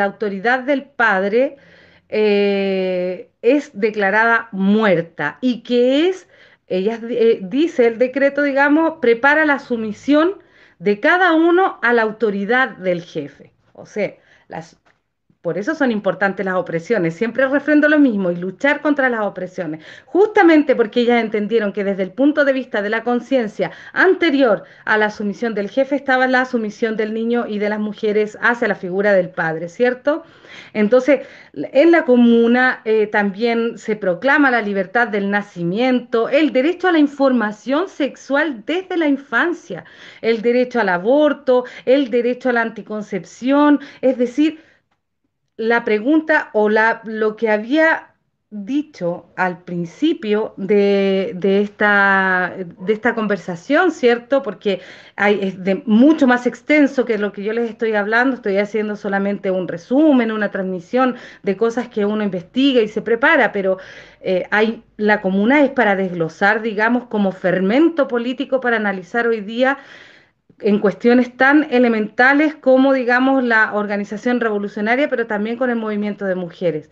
autoridad, del padre eh, es declarada muerta y que es, ella eh, dice el decreto, digamos, prepara la sumisión de cada uno a la autoridad del jefe. O sea, las, por eso son importantes las opresiones. Siempre refrendo lo mismo y luchar contra las opresiones. Justamente porque ellas entendieron que desde el punto de vista de la conciencia anterior a la sumisión del jefe estaba la sumisión del niño y de las mujeres hacia la figura del padre, ¿cierto? Entonces, en la comuna eh, también se proclama la libertad del nacimiento, el derecho a la información sexual desde la infancia, el derecho al aborto, el derecho a la anticoncepción, es decir, la pregunta o la, lo que había dicho al principio de, esta, de esta conversación, ¿cierto? Porque hay, es de mucho más extenso que lo que yo les estoy hablando, estoy haciendo solamente un resumen, una transmisión de cosas que uno investiga y se prepara, pero eh, hay, la comuna es para desglosar, digamos, como fermento político para analizar hoy día en cuestiones tan elementales como, digamos, la organización revolucionaria, pero también con el movimiento de mujeres.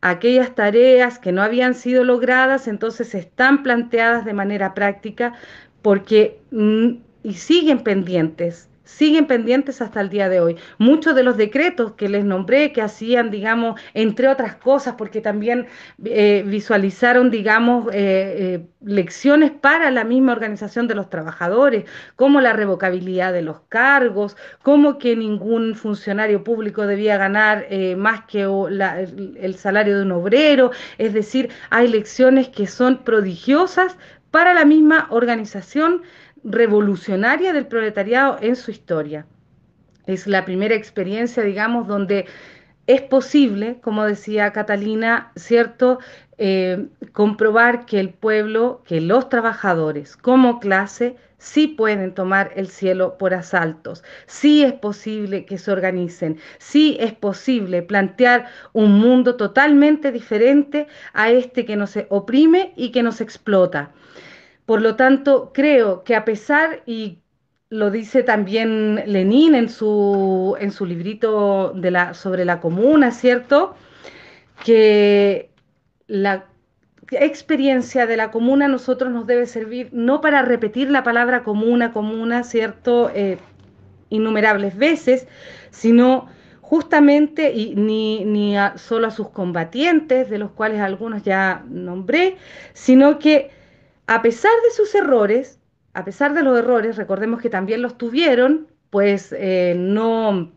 Aquellas tareas que no habían sido logradas, entonces están planteadas de manera práctica porque mm, y siguen pendientes siguen pendientes hasta el día de hoy. Muchos de los decretos que les nombré, que hacían, digamos, entre otras cosas, porque también eh, visualizaron, digamos, eh, eh, lecciones para la misma organización de los trabajadores, como la revocabilidad de los cargos, como que ningún funcionario público debía ganar más que el salario de un obrero, es decir, hay lecciones que son prodigiosas para la misma organización revolucionaria del proletariado en su historia. Es la primera experiencia, digamos, donde es posible, como decía Catalina, ¿cierto?, eh, comprobar que el pueblo, que los trabajadores como clase, sí pueden tomar el cielo por asaltos, sí es posible que se organicen, sí es posible plantear un mundo totalmente diferente a este que nos oprime y que nos explota. Por lo tanto, creo que a pesar, y lo dice también Lenin en su, en su librito sobre la comuna, ¿cierto? Que la experiencia de la comuna a nosotros nos debe servir no para repetir la palabra comuna, comuna, ¿cierto? Eh, innumerables veces, sino justamente, y ni, ni solo a sus combatientes, de los cuales algunos ya nombré, sino que a pesar de sus errores, a pesar de los errores, recordemos que también los tuvieron, pues eh, no,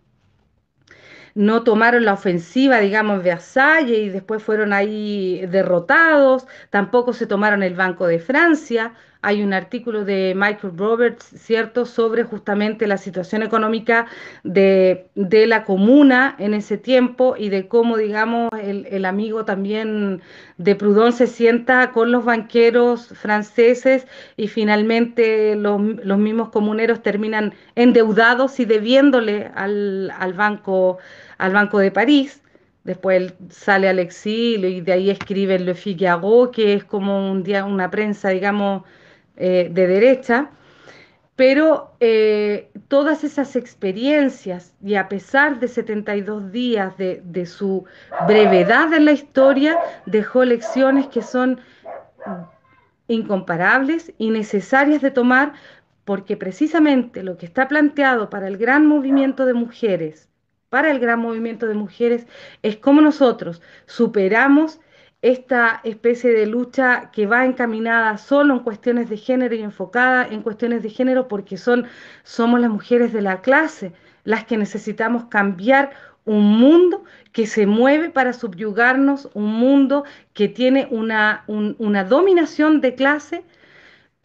no tomaron la ofensiva, digamos, de Versalles y después fueron ahí derrotados, tampoco se tomaron el Banco de Francia, hay un artículo de Michael Roberts, ¿cierto?, sobre justamente la situación económica de, la comuna en ese tiempo y de cómo, digamos, el, amigo también de Proudhon se sienta con los banqueros franceses y finalmente los, mismos comuneros terminan endeudados y debiéndole al, banco, al Banco de París. Después sale al exilio y de ahí escribe Le Figaro, que es como un día, una prensa, digamos, eh, de derecha, pero eh, todas esas experiencias y a pesar de 72 días de, de su brevedad en la historia, dejó lecciones que son incomparables y necesarias de tomar porque precisamente lo que está planteado para el gran movimiento de mujeres, para el gran movimiento de mujeres, es cómo nosotros superamos esta especie de lucha que va encaminada solo en cuestiones de género y enfocada en cuestiones de género porque son, somos las mujeres de la clase las que necesitamos cambiar un mundo que se mueve para subyugarnos, un mundo que tiene una, una dominación de clase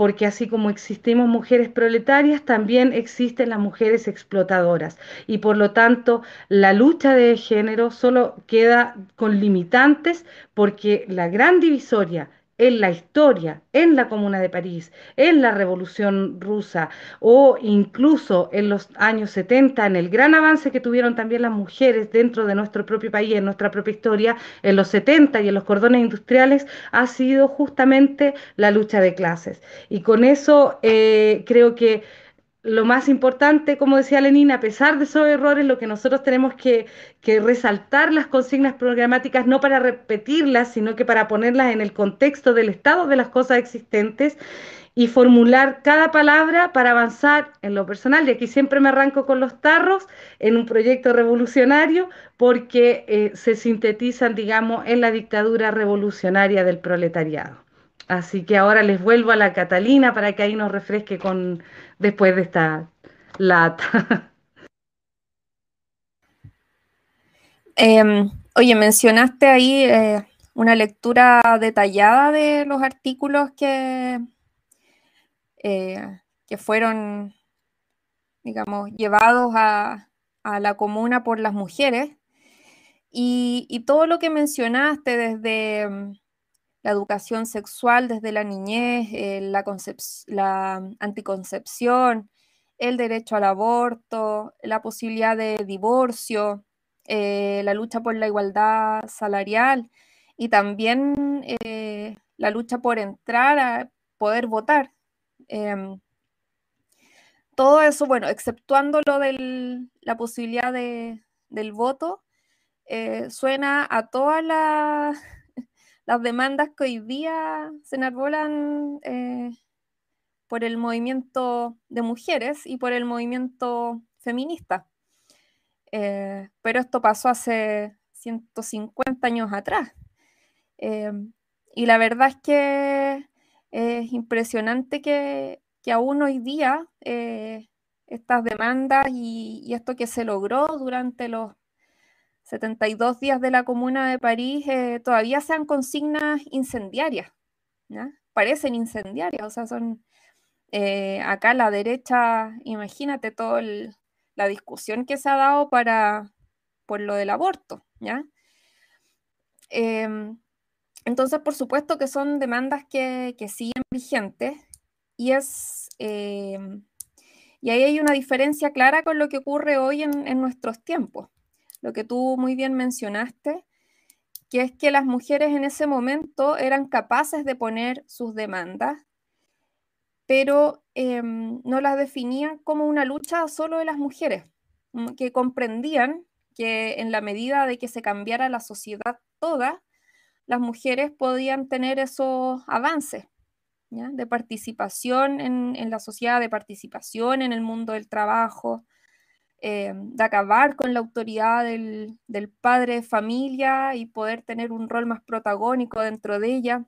porque así como existimos mujeres proletarias, también existen las mujeres explotadoras. Y por lo tanto, la lucha de género solo queda con limitantes porque la gran divisoria en la historia, en la Comuna de París, en la Revolución Rusa o incluso en los años 70, en el gran avance que tuvieron también las mujeres dentro de nuestro propio país, en nuestra propia historia, en los 70 y en los cordones industriales, ha sido justamente la lucha de clases. Y con eso eh, creo que lo más importante, como decía Lenin, a pesar de esos errores, lo que nosotros tenemos que, resaltar las consignas programáticas no para repetirlas, sino que para ponerlas en el contexto del estado de las cosas existentes y formular cada palabra para avanzar en lo personal. Y aquí siempre me arranco con los tarros en un proyecto revolucionario porque eh, se sintetizan, digamos, en la dictadura revolucionaria del proletariado. Así que ahora les vuelvo a la Catalina para que ahí nos refresque con después de esta lata. Em, oye, mencionaste ahí eh, una lectura detallada de los artículos que, eh, que fueron, digamos, llevados a, la comuna por las mujeres. y, todo lo que mencionaste desde la educación sexual desde la niñez, eh, la, la anticoncepción, el derecho al aborto, la posibilidad de divorcio, eh, la lucha por la igualdad salarial y también eh, la lucha por entrar a poder votar. Em, todo eso, bueno, exceptuando lo de la posibilidad del voto, suena a todas las las demandas que hoy día se enarbolan eh, por el movimiento de mujeres y por el movimiento feminista. Eh, pero esto pasó hace 150 años atrás. Eh, y la verdad es que es impresionante que, aún hoy día estas demandas y, esto que se logró durante los 72 días de la Comuna de París eh, todavía sean consignas incendiarias, parecen incendiarias, o sea, son eh, acá la derecha, imagínate toda la discusión que se ha dado para, por lo del aborto, ¿ya? Em, entonces, por supuesto que son demandas que, siguen vigentes y es... Em, y ahí hay una diferencia clara con lo que ocurre hoy en nuestros tiempos lo que tú muy bien mencionaste, que es que las mujeres en ese momento eran capaces de poner sus demandas, pero em, no las definían como una lucha solo de las mujeres, mm, que comprendían que en la medida de que se cambiara la sociedad toda, las mujeres podían tener esos avances de participación en, la sociedad, de participación en el mundo del trabajo, eh, de acabar con la autoridad del, padre de familia y poder tener un rol más protagónico dentro de ella.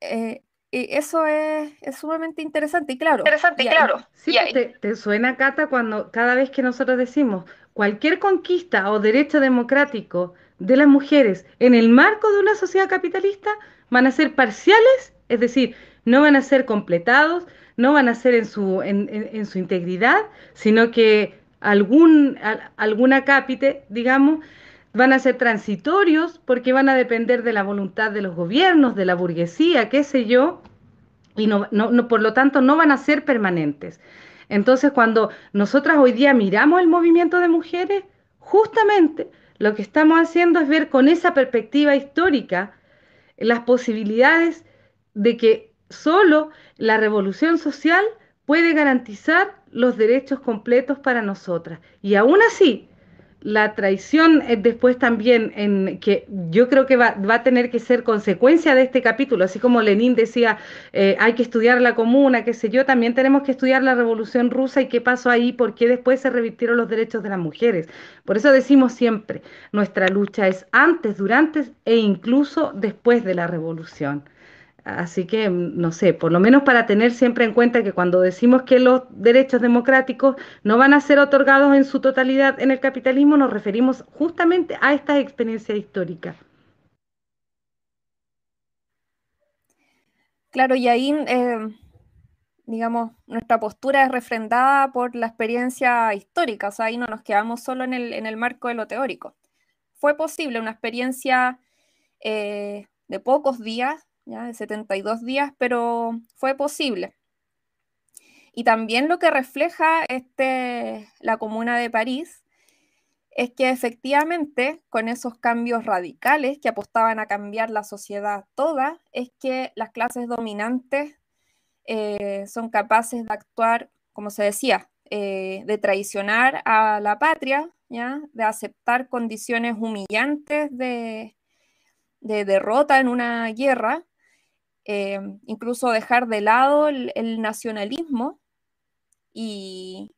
Eh, eso es, sumamente interesante y claro. Interesante y, claro. Sí, pues, te, te, suena, Cata, cuando cada vez que nosotros decimos cualquier conquista o derecho democrático de las mujeres en el marco de una sociedad capitalista van a ser parciales, es decir, no van a ser completados, no van a ser en su, en, su integridad, sino que algún, alguna cápite, digamos, van a ser transitorios porque van a depender de la voluntad de los gobiernos, de la burguesía, qué sé yo, y no, no, por lo tanto no van a ser permanentes. Entonces, cuando nosotras hoy día miramos el movimiento de mujeres, justamente lo que estamos haciendo es ver con esa perspectiva histórica las posibilidades de que Solo la revolución social puede garantizar los derechos completos para nosotras. Y aún así, la traición es después también en que yo creo que va, a tener que ser consecuencia de este capítulo, así como Lenin decía, eh, hay que estudiar la comuna, qué sé yo, también tenemos que estudiar la revolución rusa y qué pasó ahí, por qué después se revirtieron los derechos de las mujeres. Por eso decimos siempre, nuestra lucha es antes, durante e incluso después de la revolución. Así que, no sé, por lo menos para tener siempre en cuenta que cuando decimos que los derechos democráticos no van a ser otorgados en su totalidad en el capitalismo, nos referimos justamente a esta experiencia histórica. Claro, y ahí, eh, digamos, nuestra postura es refrendada por la experiencia histórica, o sea, ahí no nos quedamos solo en el, marco de lo teórico. Fue posible una experiencia eh, de pocos días, ya de 72 días, pero fue posible. Y también lo que refleja este, la Comuna de París es que efectivamente con esos cambios radicales que apostaban a cambiar la sociedad toda, es que las clases dominantes eh, son capaces de actuar, como se decía, eh, de traicionar a la patria, de aceptar condiciones humillantes de, de derrota en una guerra, eh, incluso dejar de lado el, nacionalismo y,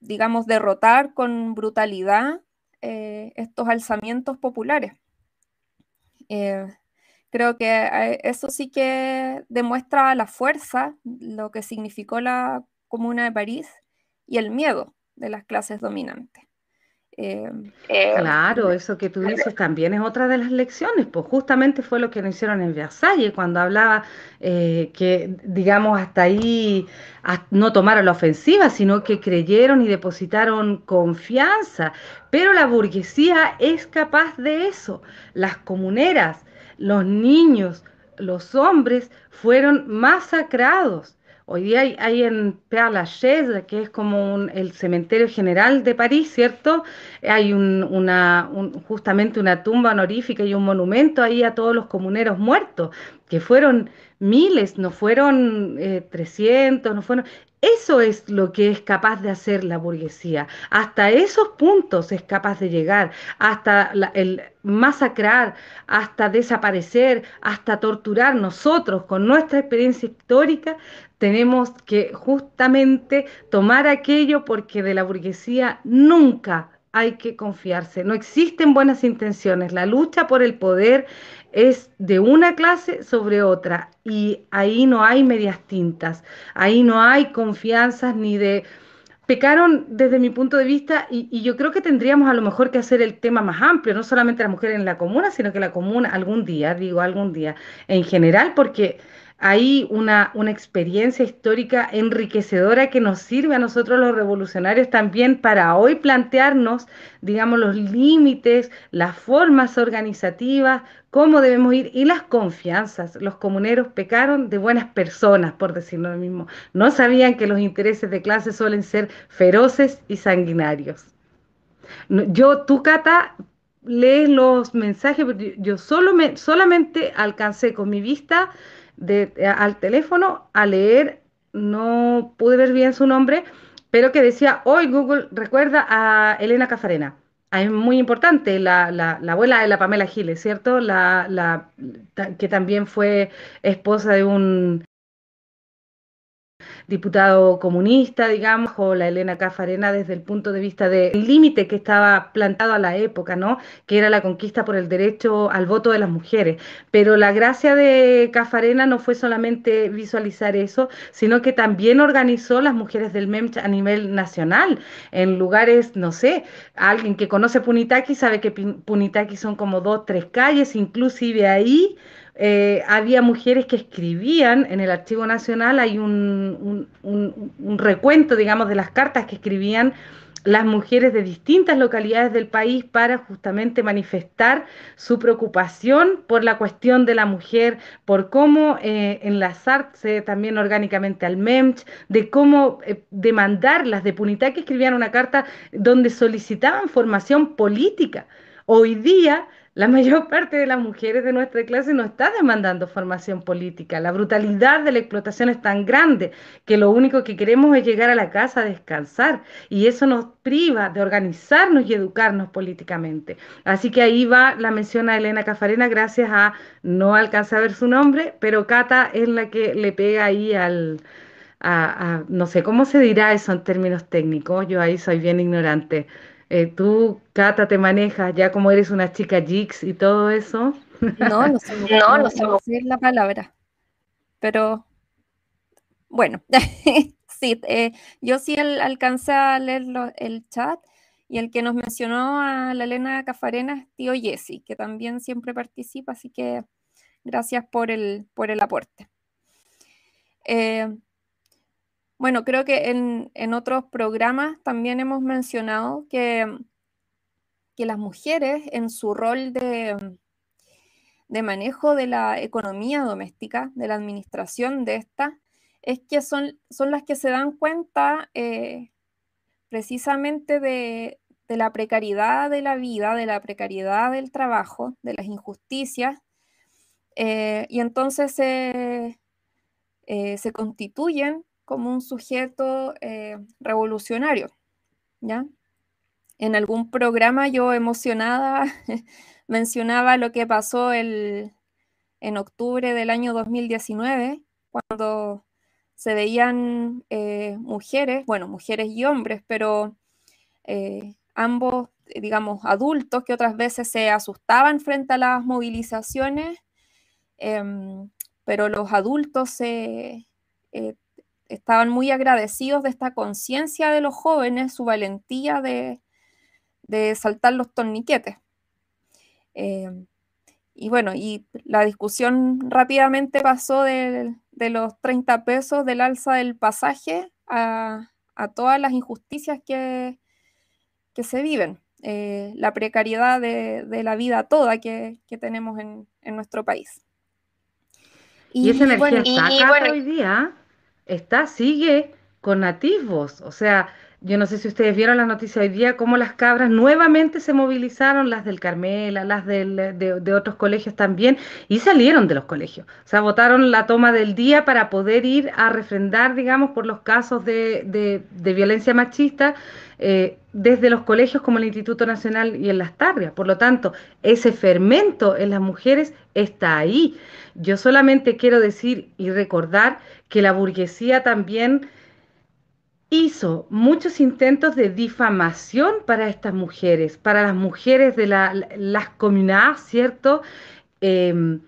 digamos, derrotar con brutalidad eh, estos alzamientos populares. Eh, creo que eso sí que demuestra la fuerza, lo que significó la Comuna de París y el miedo de las clases dominantes. Em, eh, claro, eso que tú dices también es otra de las lecciones, pues justamente fue lo que nos hicieron en Versalles cuando hablaba eh, que, digamos, hasta ahí no tomaron la ofensiva, sino que creyeron y depositaron confianza. Pero la burguesía es capaz de eso. Las comuneras, los niños, los hombres fueron masacrados. Hoy día hay, en Père Lachaise, que es como el cementerio general de París, ¿cierto? Hay justamente una tumba honorífica y un monumento ahí a todos los comuneros muertos, que fueron miles, no fueron 300, eh, no fueron... Eso es lo que es capaz de hacer la burguesía. Hasta esos puntos es capaz de llegar, hasta el masacrar, hasta desaparecer, hasta torturar. Nosotros, con nuestra experiencia histórica, tenemos que justamente tomar aquello porque de la burguesía nunca hay que confiarse. No existen buenas intenciones. La lucha por el poder es de una clase sobre otra y ahí no hay medias tintas, ahí no hay confianzas ni de... Pecaron desde mi punto de vista y, yo creo que tendríamos a lo mejor que hacer el tema más amplio, no solamente las mujeres en la comuna, sino que la comuna algún día, digo algún día, en general, porque hay una, una, experiencia histórica enriquecedora que nos sirve a nosotros los revolucionarios también para hoy plantearnos, digamos, los límites, las formas organizativas, cómo debemos ir y las confianzas. Los comuneros pecaron de buenas personas, por decirlo lo mismo. No sabían que los intereses de clase suelen ser feroces y sanguinarios. Yo, tú, Cata, lees los mensajes, yo solo me, solamente alcancé con mi vista de, al teléfono a leer, no pude ver bien su nombre, pero que decía, hoy Google recuerda a Elena Cafarena. Ah, es muy importante, la, la, la, abuela de la Pamela Giles, ¿cierto? La, la, que también fue esposa de un diputado comunista, digamos, o la Elena Cafarena desde el punto de vista del límite que estaba plantado a la época, ¿no? Que era la conquista por el derecho al voto de las mujeres. Pero la gracia de Cafarena no fue solamente visualizar eso, sino que también organizó las mujeres del MEMCH a nivel nacional, en lugares, no sé, alguien que conoce Punitaki sabe que Punitaki son como dos, tres calles, inclusive ahí eh, había mujeres que escribían en el Archivo Nacional, hay un, recuento, digamos, de las cartas que escribían las mujeres de distintas localidades del país para justamente manifestar su preocupación por la cuestión de la mujer, por cómo eh, enlazarse también orgánicamente al MEMCH, de cómo eh, demandarlas de Punitá, que escribían una carta donde solicitaban formación política. Hoy día la mayor parte de las mujeres de nuestra clase no está demandando formación política. La brutalidad de la explotación es tan grande que lo único que queremos es llegar a la casa a descansar y eso nos priva de organizarnos y educarnos políticamente. Así que ahí va la mención a Elena Cafarena gracias a, no alcanza a ver su nombre, pero Cata es la que le pega ahí al... A, no sé cómo se dirá eso en términos técnicos, yo ahí soy bien ignorante. Eh, tú, Cata, te manejas ya como eres una chica Jix y todo eso. No, no sé, no, no, sé la palabra. Pero bueno, sí, eh, yo sí alcancé a leer el chat y el que nos mencionó a la Elena Cafarena es tío Jesse, que también siempre participa, así que gracias por el, por el aporte. Eh, bueno, creo que en, otros programas también hemos mencionado que, las mujeres en su rol de, manejo de la economía doméstica, de la administración de esta, es que son, las que se dan cuenta eh, precisamente de, la precariedad de la vida, de la precariedad del trabajo, de las injusticias, eh, y entonces se, eh, se constituyen como un sujeto revolucionario, ¿ya? En algún programa yo emocionada mencionaba lo que pasó el, en octubre del año 2019, cuando se veían eh, mujeres, bueno, mujeres y hombres, pero eh, ambos, digamos, adultos que otras veces se asustaban frente a las movilizaciones, em, pero los adultos eh, estaban muy agradecidos de esta conciencia de los jóvenes, su valentía de, de saltar los torniquetes. Em, y bueno, y la discusión rápidamente pasó de, los 30 pesos del alza del pasaje a, todas las injusticias que, que se viven, eh, la precariedad de, la vida toda que, tenemos en, nuestro país. Y, esa energía bueno, hoy día está, sigue con nativos, o sea, yo no sé si ustedes vieron la noticia hoy día, cómo las cabras nuevamente se movilizaron, las del Carmela, las de, otros colegios también, y salieron de los colegios. O sea, votaron la toma del día para poder ir a refrendar, digamos, por los casos de, violencia machista eh, desde los colegios como el Instituto Nacional y en las tarrias. Por lo tanto, ese fermento en las mujeres está ahí. Yo solamente quiero decir y recordar que la burguesía también hizo muchos intentos de difamación para estas mujeres, para las mujeres de las comunidades, ¿cierto? Em,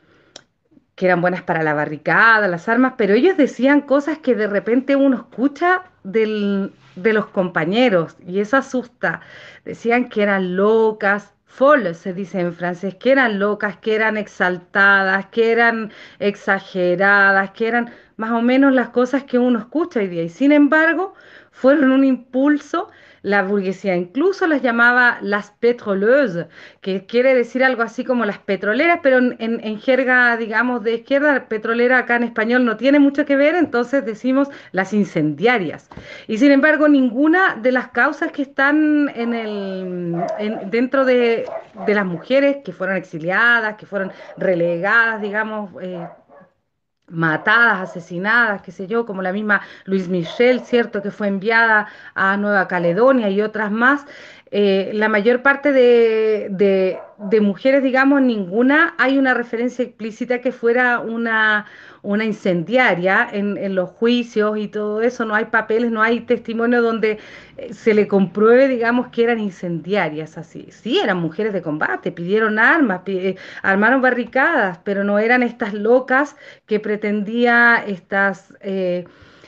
que eran buenas para la barricada, las armas, pero ellos decían cosas que de repente uno escucha de los compañeros y eso asusta. Decían que eran locas, folles se dice en francés, que eran locas, que eran exaltadas, que eran exageradas, que eran más o menos las cosas que uno escucha hoy día. Y sin embargo, fueron un impulso, la burguesía incluso las llamaba las pétroleuses, que quiere decir algo así como las petroleras, pero en, jerga, digamos, de izquierda, petrolera acá en español no tiene mucho que ver, entonces decimos las incendiarias. Y sin embargo, ninguna de las causas que están en el, dentro de, las mujeres que fueron exiliadas, que fueron relegadas, digamos, eh, matadas, asesinadas, qué sé yo, como la misma Luis Michel, ¿cierto?, que fue enviada a Nueva Caledonia y otras más, eh, la mayor parte de, de, mujeres, digamos, ninguna hay una referencia explícita que fuera una, una incendiaria en, en, los juicios y todo eso, no hay papeles, no hay testimonio donde eh, se le compruebe, digamos, que eran incendiarias así. Sí, eran mujeres de combate, pidieron armas, eh, armaron barricadas, pero no eran estas locas que pretendía estas...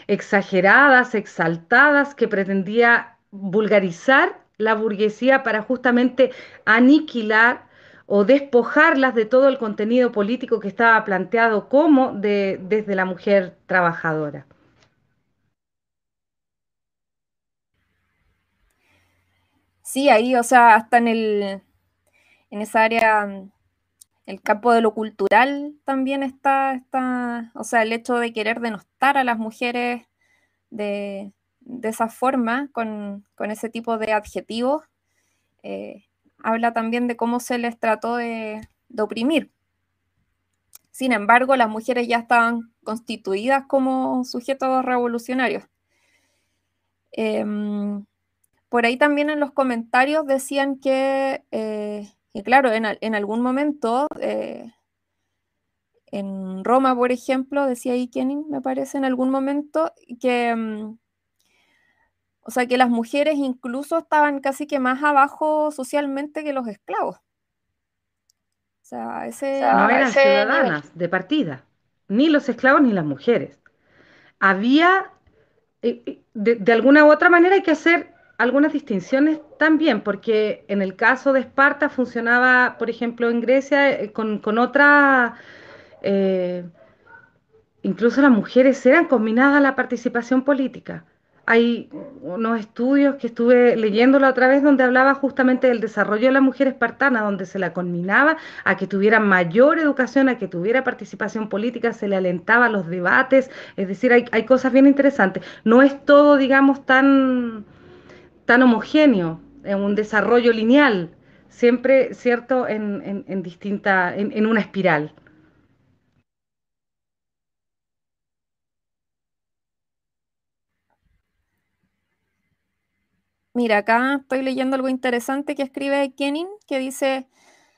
exageradas, exaltadas, que pretendía vulgarizar la burguesía para justamente aniquilar o despojarlas de todo el contenido político que estaba planteado como de, desde la mujer trabajadora. Sí, ahí, o sea, hasta en el en esa área, el campo de lo cultural también está, está, o sea, el hecho de querer denostar a las mujeres de, de esa forma, con, ese tipo de adjetivos, eh, habla también de cómo se les trató de, oprimir. Sin embargo, las mujeres ya estaban constituidas como sujetos revolucionarios. Em, por ahí también en los comentarios decían que, eh, claro, en, algún momento, eh, en Roma, por ejemplo, decía ahí Kenning, me parece, en algún momento, que em, o sea que las mujeres incluso estaban casi que más abajo socialmente que los esclavos. O sea, ese, no eran ciudadanas de partida, ni los esclavos ni las mujeres. Había, eh, eh, de, alguna u otra manera hay que hacer algunas distinciones también, porque en el caso de Esparta funcionaba, por ejemplo, en Grecia eh, con, con otra... incluso las mujeres eran combinadas a la participación política hay unos estudios que estuve leyendo la otra vez donde hablaba justamente del desarrollo de la mujer espartana, donde se la conminaba a que tuviera mayor educación, a que tuviera participación política, se le alentaba a los debates, es decir, hay, cosas bien interesantes. No es todo, digamos, tan, tan homogéneo, en un desarrollo lineal, siempre, ¿cierto?, en, en, distinta, en una espiral. Mira, acá estoy leyendo algo interesante que escribe Kenning, que dice,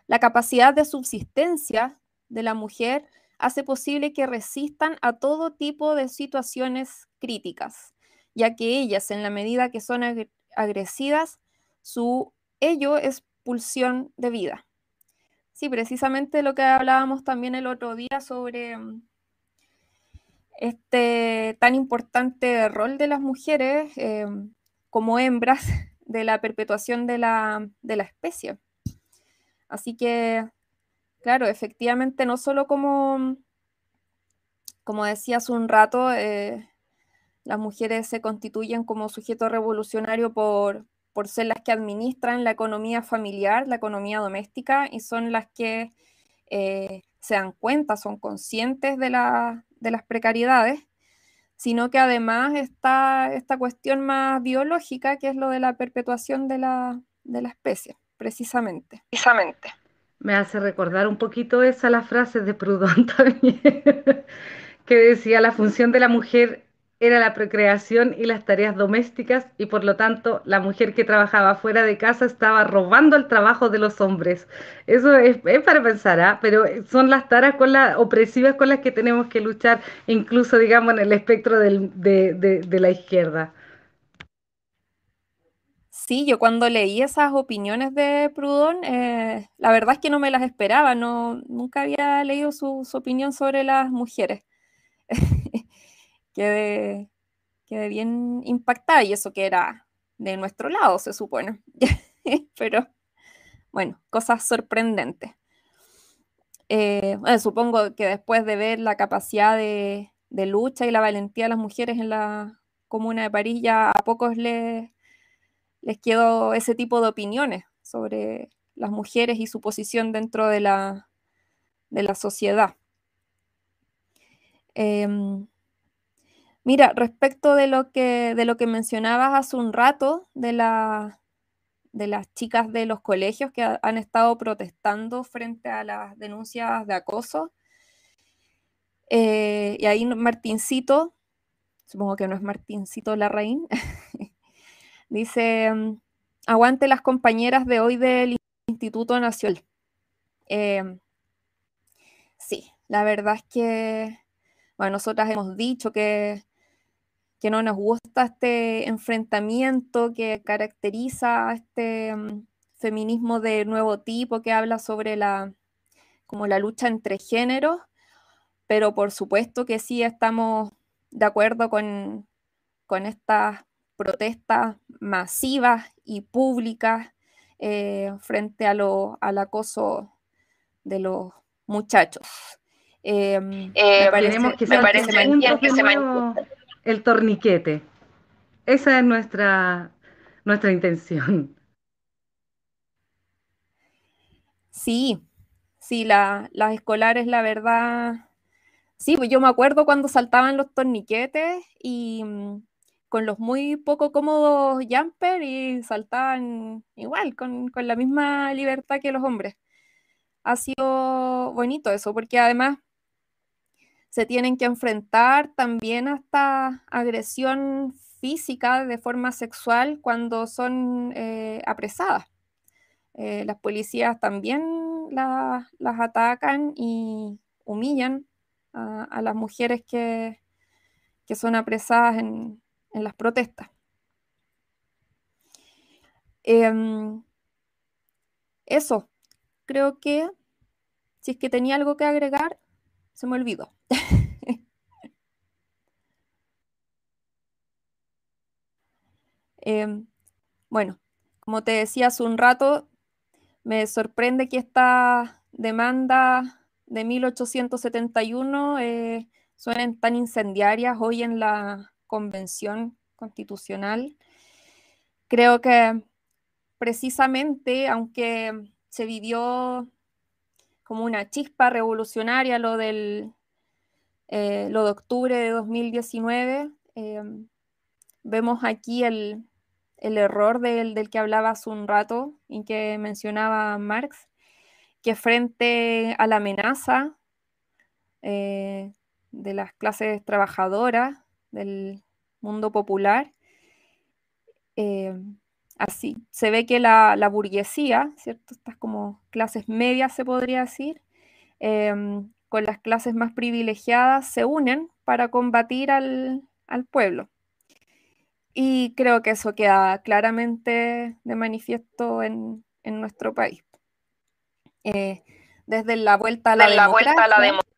la capacidad de subsistencia de la mujer hace posible que resistan a todo tipo de situaciones críticas, ya que ellas, en la medida que son agresivas, su ello es pulsión de vida. Sí, precisamente lo que hablábamos también el otro día sobre mm, este tan importante rol de las mujeres. Em, como hembras de la perpetuación de la, especie. Así que, claro, efectivamente, no solo como, como decía hace un rato, eh, las mujeres se constituyen como sujeto revolucionario por, por ser las que administran la economía familiar, la economía doméstica, y son las que eh, se dan cuenta, son conscientes de, de las precariedades sino que además está esta cuestión más biológica, que es lo de la perpetuación de la, especie, precisamente. Precisamente. Me hace recordar un poquito esa la frase de Proudhon también, que decía la función de la mujer era la procreación y las tareas domésticas y por lo tanto la mujer que trabajaba fuera de casa estaba robando el trabajo de los hombres. Eso es, para pensar, ¿ah? pero son las taras con las opresivas con las que tenemos que luchar, incluso digamos en el espectro de, la izquierda. Sí, yo cuando leí esas opiniones de Proudhon, eh, la verdad es que no me las esperaba, no, nunca había leído su, su opinión sobre las mujeres. quedé, bien impactada y eso que era de nuestro lado, se supone. Pero bueno, cosas sorprendentes. Eh, supongo que después de ver la capacidad de, lucha y la valentía de las mujeres en la Comuna de París, ya a pocos les, les quedó ese tipo de opiniones sobre las mujeres y su posición dentro de la, de la sociedad. Em, Mira, respecto de lo que, de lo que mencionabas hace un rato, de, la, de las chicas de los colegios que han estado protestando frente a las denuncias de acoso, eh, y ahí Martincito, supongo que no es Martincito Larraín, dice, mm, aguante las compañeras de hoy del Instituto Nacional. Em, sí, la verdad es que, bueno, nosotras hemos dicho que que no nos gusta este enfrentamiento que caracteriza a este mm, feminismo de nuevo tipo que habla sobre la, como la lucha entre géneros, pero por supuesto que sí estamos de acuerdo con, estas protestas masivas y públicas eh, frente a lo, al acoso de los muchachos. Eh, me parece, que, me parece que se el torniquete. Esa es nuestra, nuestra intención. Sí, sí, las escolares, la verdad. Sí, pues yo me acuerdo cuando saltaban los torniquetes y mm, con los muy poco cómodos jumper y saltaban igual, con, con la misma libertad que los hombres. Ha sido bonito eso, porque además se tienen que enfrentar también a esta agresión física de forma sexual cuando son eh, apresadas. Eh, las policías también las atacan y humillan a, las mujeres que, son apresadas en, las protestas. Em, eso, creo que si es que tenía algo que agregar, se me olvidó. Em, bueno, como te decía hace un rato, me sorprende que esta demanda de 1871 eh, suenen tan incendiarias hoy en la convención constitucional. Creo que precisamente, aunque se vivió como una chispa revolucionaria lo del eh, lo de octubre de 2019, eh, vemos aquí el, el error del, del, que hablaba hace un rato y que mencionaba Marx, que frente a la amenaza eh, de las clases trabajadoras, del mundo popular, así se ve que la, la, burguesía, ¿cierto? Estas como clases medias se podría decir, eh, con las clases más privilegiadas se unen para combatir al, al pueblo. Y creo que eso queda claramente de manifiesto en, en nuestro país. Eh, desde la vuelta a la, la, vuelta a la democracia,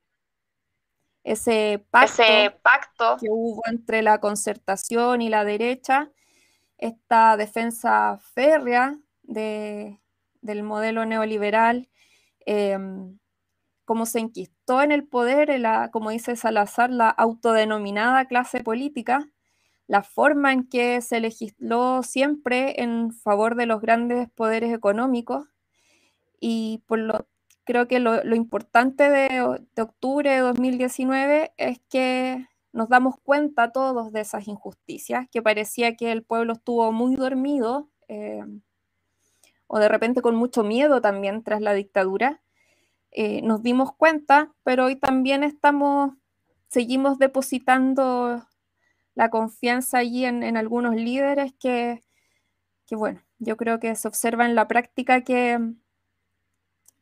ese pacto, ese pacto que hubo entre la concertación y la derecha, esta defensa férrea de, del modelo neoliberal, eh, como se enquistó en el poder, como dice Salazar, la autodenominada clase política, la forma en que se legisló siempre en favor de los grandes poderes económicos y por lo creo que lo, lo importante de, de, octubre de 2019 es que nos damos cuenta todos de esas injusticias, que parecía que el pueblo estuvo muy dormido eh, o de repente con mucho miedo también tras la dictadura. Eh, nos dimos cuenta, pero hoy también estamos, seguimos depositando la confianza allí en, en algunos líderes que, que, bueno, yo creo que se observa en la práctica que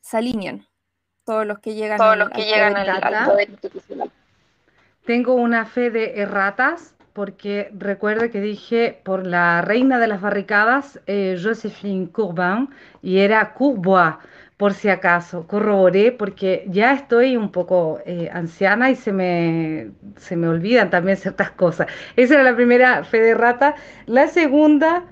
se alinean todos los que llegan, todos los que al llegan al, al, poder institucional. Tengo una fe de erratas porque recuerdo que dije por la reina de las barricadas, eh, Josephine Courbin, y era Courbois, por si acaso. Corroboré porque ya estoy un poco eh, anciana y se me, se me olvidan también ciertas cosas. Esa era la primera fe de rata. La segunda,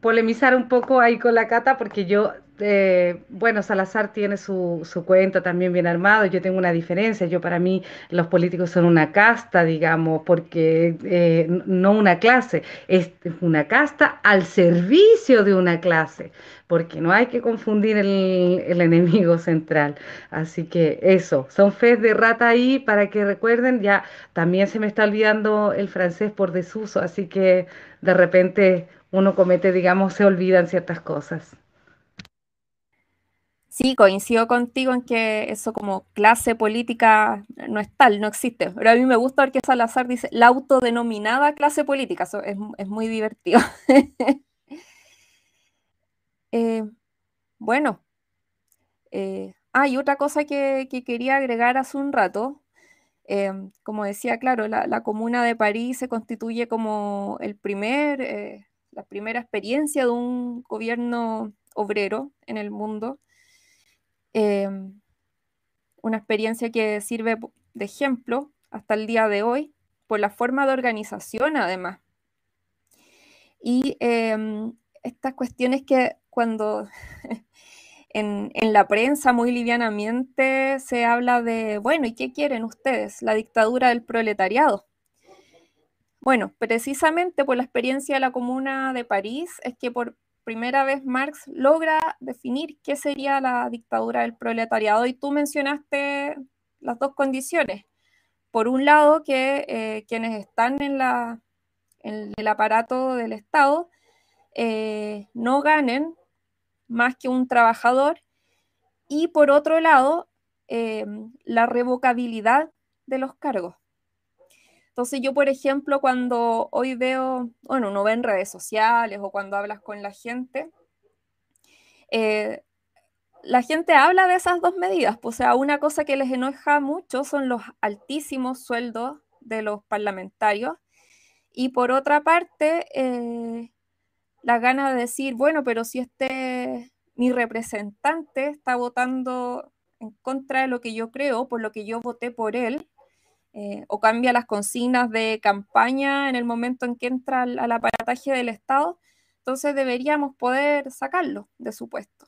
polemizar un poco ahí con la cata porque yo eh, bueno, Salazar tiene su, su, cuento también bien armado, yo tengo una diferencia, yo para mí los políticos son una casta, digamos, porque eh, no una clase, es una casta al servicio de una clase, porque no hay que confundir el, el enemigo central. Así que eso, son fe de rata ahí para que recuerden, ya también se me está olvidando el francés por desuso, así que de repente uno comete, digamos, se olvidan ciertas cosas. Sí, coincido contigo en que eso como clase política no es tal, no existe. Pero a mí me gusta ver que Salazar dice la autodenominada clase política, eso es, es muy divertido. eh, bueno, eh, ah, y otra cosa que, que, quería agregar hace un rato, eh, como decía, claro, la, la, Comuna de París se constituye como el primer, eh, la primera experiencia de un gobierno obrero en el mundo eh, una experiencia que sirve de ejemplo hasta el día de hoy por la forma de organización además. Y eh, estas cuestiones que cuando en, en, la prensa muy livianamente se habla de, bueno, ¿y qué quieren ustedes? La dictadura del proletariado. Bueno, precisamente por la experiencia de la Comuna de París es que por primera vez Marx logra definir qué sería la dictadura del proletariado y tú mencionaste las dos condiciones. Por un lado, que eh, quienes están en, la, en, el aparato del Estado eh, no ganen más que un trabajador y por otro lado, eh, la revocabilidad de los cargos. Entonces yo, por ejemplo, cuando hoy veo, bueno, uno ve en redes sociales o cuando hablas con la gente, eh, la gente habla de esas dos medidas. Pues, o sea, una cosa que les enoja mucho son los altísimos sueldos de los parlamentarios y por otra parte, eh, la gana de decir, bueno, pero si este, mi representante está votando en contra de lo que yo creo, por lo que yo voté por él, eh, o cambia las consignas de campaña en el momento en que entra al, aparataje del Estado, entonces deberíamos poder sacarlo de su puesto.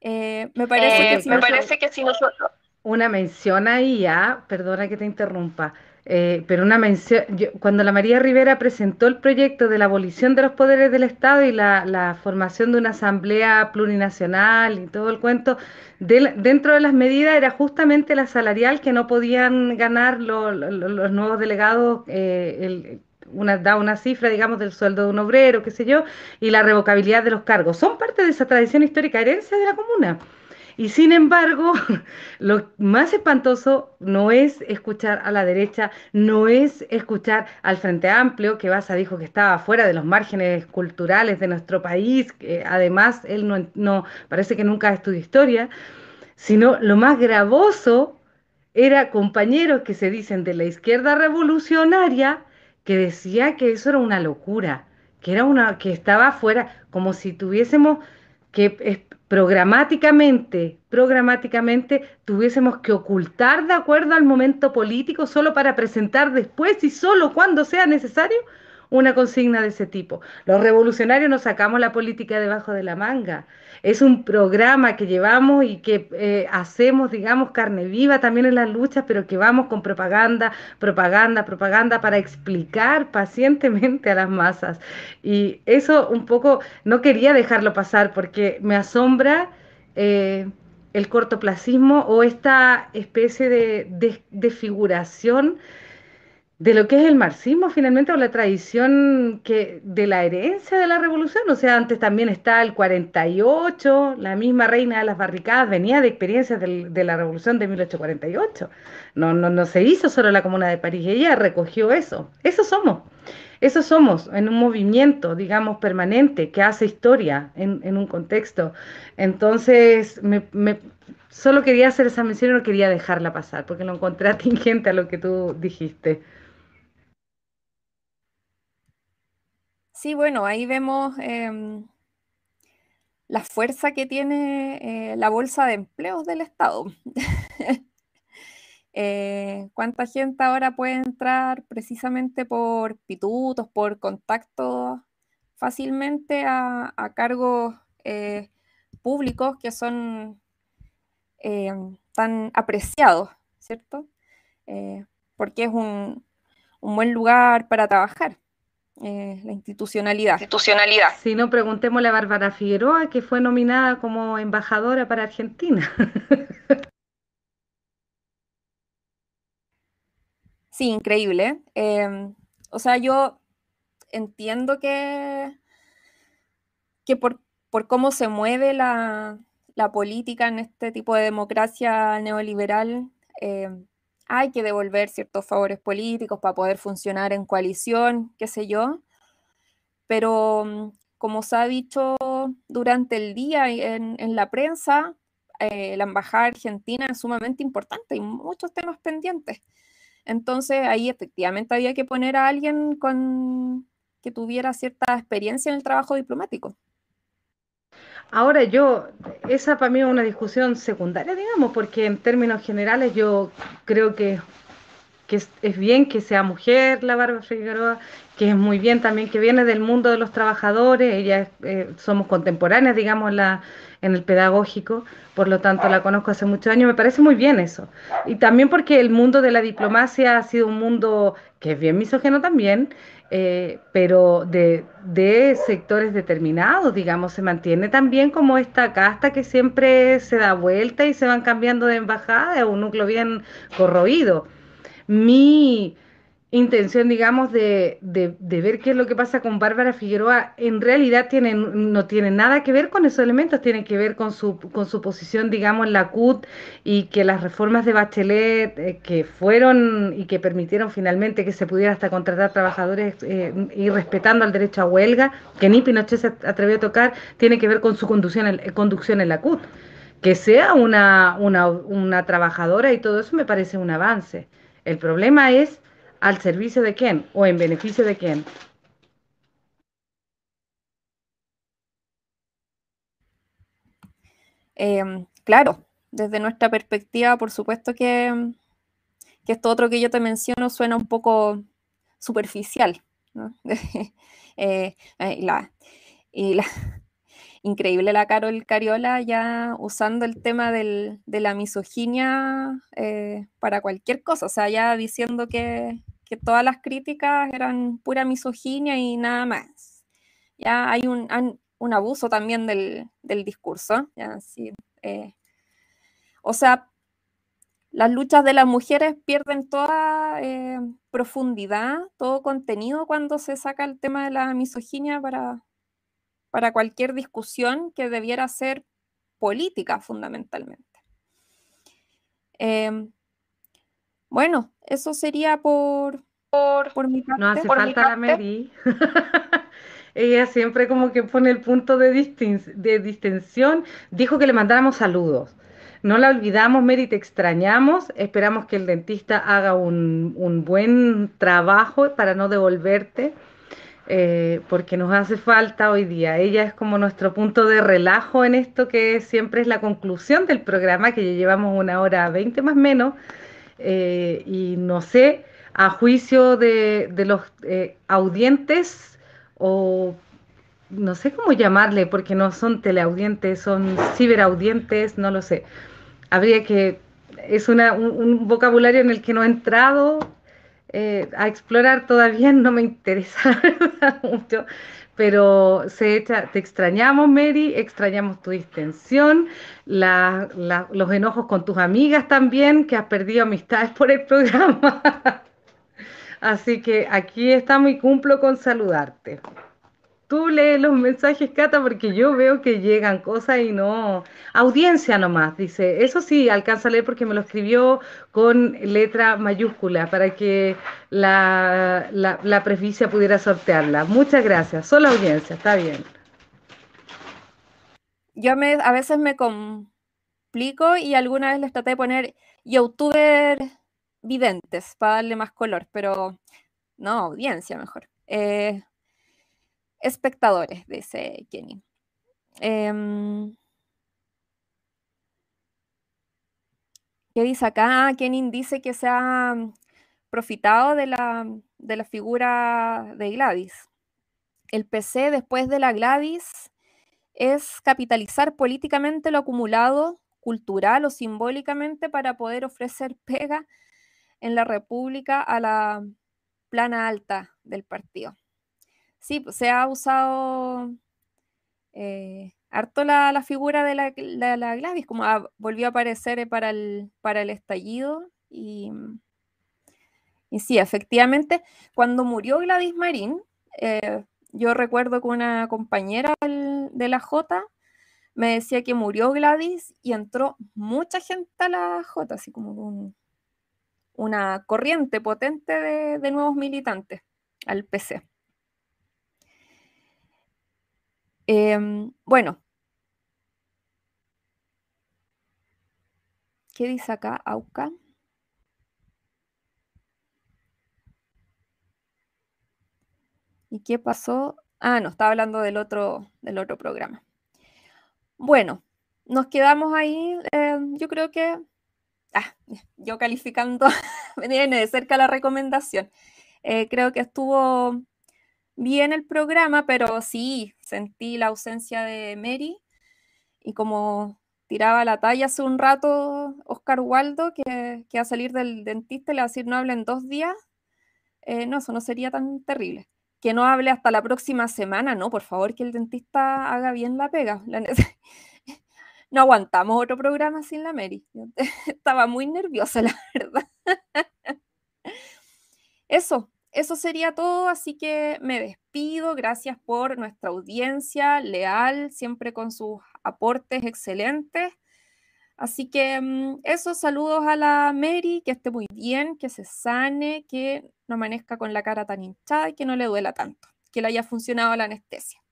Eh, me parece, que, me parece que si nosotros... Una mención ahí, ya, perdona que te interrumpa. Eh, pero una mención, cuando la María Rivera presentó el proyecto de la abolición de los poderes del Estado y la, formación de una asamblea plurinacional y todo el cuento, dentro de las medidas era justamente la salarial que no podían ganar los nuevos delegados, eh, una, da una cifra, digamos, del sueldo de un obrero, qué sé yo, y la revocabilidad de los cargos. Son parte de esa tradición histórica, herencia de la comuna. Y sin embargo, lo más espantoso no es escuchar a la derecha, no es escuchar al Frente Amplio, que Baza dijo que estaba fuera de los márgenes culturales de nuestro país, que además él no, no parece que nunca estudió historia, sino lo más gravoso era compañeros que se dicen de la izquierda revolucionaria que decía que eso era una locura, que era una que estaba fuera como si tuviésemos que programáticamente, programáticamente tuviésemos que ocultar de acuerdo al momento político solo para presentar después y solo cuando sea necesario una consigna de ese tipo. Los revolucionarios nos sacamos la política debajo de la manga. Es un programa que llevamos y que eh, hacemos, digamos, carne viva también en las luchas, pero que vamos con propaganda, propaganda, propaganda para explicar pacientemente a las masas. Y eso un poco no quería dejarlo pasar porque me asombra. Eh, el cortoplacismo o esta especie de desfiguración de lo que es el marxismo finalmente o la tradición que de la herencia de la revolución, o sea, antes también está el 48, la misma reina de las barricadas venía de experiencias de la revolución de 1848. No, no, no se hizo solo la Comuna de París, ella recogió eso. Eso somos. Eso somos en un movimiento, digamos, permanente, que hace historia en, un contexto. Entonces, me, solo quería hacer esa mención y no quería dejarla pasar, porque lo encontré atingente a lo que tú dijiste. Sí, bueno, ahí vemos em, la fuerza que tiene eh, la bolsa de empleos del Estado. Eh, ¿Cuánta gente ahora puede entrar precisamente por pitutos, por contactos fácilmente a, cargos eh, públicos que son em, tan apreciados, ¿cierto? porque es un buen lugar para trabajar. Eh, la institucionalidad. institucionalidad. Si no, preguntémosle a Bárbara Figueroa, que fue nominada como embajadora para Argentina. sí, increíble. Em, o sea, yo entiendo que, que por, cómo se mueve la, política en este tipo de democracia neoliberal, em, hay que devolver ciertos favores políticos para poder funcionar en coalición, qué sé yo. Pero mm, como se ha dicho durante el día en, la prensa, eh, la embajada argentina es sumamente importante y muchos temas pendientes. Entonces ahí efectivamente había que poner a alguien con que tuviera cierta experiencia en el trabajo diplomático. Ahora yo, esa para mí es una discusión secundaria, digamos, porque en términos generales yo creo que, es, bien que sea mujer la Bárbara Figueroa, que es muy bien también que viene del mundo de los trabajadores, ella eh, somos contemporáneas, digamos, la, en el pedagógico, por lo tanto la conozco hace muchos años, me parece muy bien eso. Y también porque el mundo de la diplomacia ha sido un mundo que es bien misógeno también, eh, pero de, sectores determinados, digamos, se mantiene también como esta casta que siempre se da vuelta y se van cambiando de embajada, es un núcleo bien corroído. Mi, intención, digamos, de, de, ver qué es lo que pasa con Bárbara Figueroa, en realidad tienen, no tiene nada que ver con esos elementos, tienen que ver con su, con su posición, digamos, en la CUT y que las reformas de Bachelet eh, que fueron y que permitieron finalmente que se pudiera hasta contratar trabajadores eh, y respetando el derecho a huelga, que ni Pinochet se atrevió a tocar, tiene que ver con su conducción en, conducción en la CUT. Que sea una, una, una trabajadora y todo eso me parece un avance. El problema es ¿Al servicio de quién o en beneficio de quién? Em, claro, desde nuestra perspectiva, por supuesto que, que esto otro que yo te menciono suena un poco superficial. Eh, y la, increíble la Carol Cariola ya usando el tema de la misoginia eh, para cualquier cosa, o sea, ya diciendo que, todas las críticas eran pura misoginia y nada más. Ya hay un, abuso también del, discurso, eh, o sea, las luchas de las mujeres pierden toda eh, profundidad, todo contenido cuando se saca el tema de la misoginia para, para cualquier discusión que debiera ser política fundamentalmente. Em, bueno, eso sería por, por, mi parte. No hace falta la Mary. Ella siempre como que pone el punto de, de distensión. Dijo que le mandáramos saludos. No la olvidamos, Mary, te extrañamos. Esperamos que el dentista haga un, un buen trabajo para no devolverte. Eh, porque nos hace falta hoy día. Ella es como nuestro punto de relajo en esto que siempre es la conclusión del programa, que ya llevamos una hora veinte más o menos, eh, y no sé, a juicio de, los eh, audientes o no sé cómo llamarle, porque no son teleaudientes, son ciberaudientes, no lo sé. Habría que, es un, un vocabulario en el que no he entrado, eh, a explorar todavía no me interesa mucho, pero se echa, te extrañamos, Mary, extrañamos tu distensión, los enojos con tus amigas también, que has perdido amistades por el programa. Así que aquí estamos y cumplo con saludarte tú lees los mensajes, Cata, porque yo veo que llegan cosas y no. Audiencia nomás, dice. Eso sí, alcanza a leer porque me lo escribió con letra mayúscula para que la, la, la preficia pudiera sortearla. Muchas gracias. Solo audiencia, está bien. Yo me, a veces me complico y alguna vez les traté de poner youtuber videntes para darle más color, pero no, audiencia mejor. Eh, espectadores, dice Kenny. Em, ¿Qué dice acá? Kenny dice que se ha profitado de la, de la figura de Gladys. El PC después de la Gladys es capitalizar políticamente lo acumulado, cultural o simbólicamente, para poder ofrecer pega en la República a la plana alta del partido. Sí, pues, se ha usado eh, harto la, figura de la, Gladys, como volvió a aparecer eh, para el, para el estallido. Y, y sí, efectivamente, cuando murió Gladys Marín, eh, yo recuerdo que una compañera de la J me decía que murió Gladys y entró mucha gente a la J, así como una corriente potente de, de nuevos militantes al PC. Em, bueno. ¿Qué dice acá, Auca? ¿Y qué pasó? Ah, no, estaba hablando del otro, del otro programa. Bueno, nos quedamos ahí. Em, yo creo que. Ah, yo calificando, viene de cerca la recomendación. Eh, creo que estuvo bien el programa, pero sí, sentí la ausencia de Mary y como tiraba la talla hace un rato Oscar Waldo, que, que a salir del dentista le va a decir no hable en dos días, eh, no, eso no sería tan terrible. Que no hable hasta la próxima semana, no, por favor, que el dentista haga bien la pega. no aguantamos otro programa sin la Mary. Estaba muy nerviosa, la verdad. Eso, eso sería todo, así que me despido. Gracias por nuestra audiencia leal, siempre con sus aportes excelentes. Así que mm, esos saludos a la Mary, que esté muy bien, que se sane, que no amanezca con la cara tan hinchada y que no le duela tanto, que le haya funcionado la anestesia.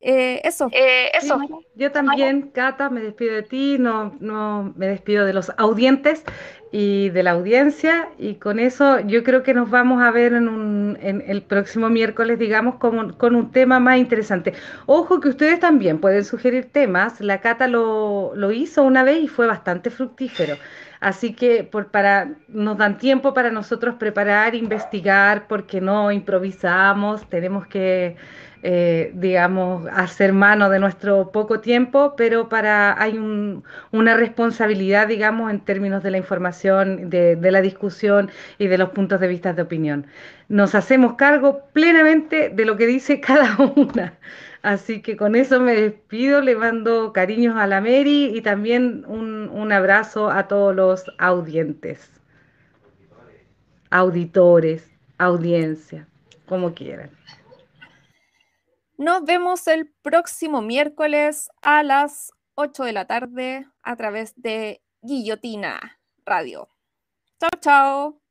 Eh, eso. Eh, eso. Yo también, Cata, me despido de ti, no, no me despido de los audientes y de la audiencia y con eso yo creo que nos vamos a ver en, un, en el próximo miércoles, digamos, con, con, un tema más interesante. Ojo que ustedes también pueden sugerir temas, la Cata lo, lo hizo una vez y fue bastante fructífero. Así que por, para, nos dan tiempo para nosotros preparar, investigar, porque no improvisamos, tenemos que eh, digamos, hacer mano de nuestro poco tiempo, pero para hay una responsabilidad, digamos, en términos de la información, de, la discusión y de los puntos de vista de opinión. Nos hacemos cargo plenamente de lo que dice cada una. Así que con eso me despido, le mando cariños a la Mary y también un, un abrazo a todos los audientes, auditores, audiencia, como quieran. Nos vemos el próximo miércoles a las 8 de la tarde a través de Guillotina Radio. Chao, chao.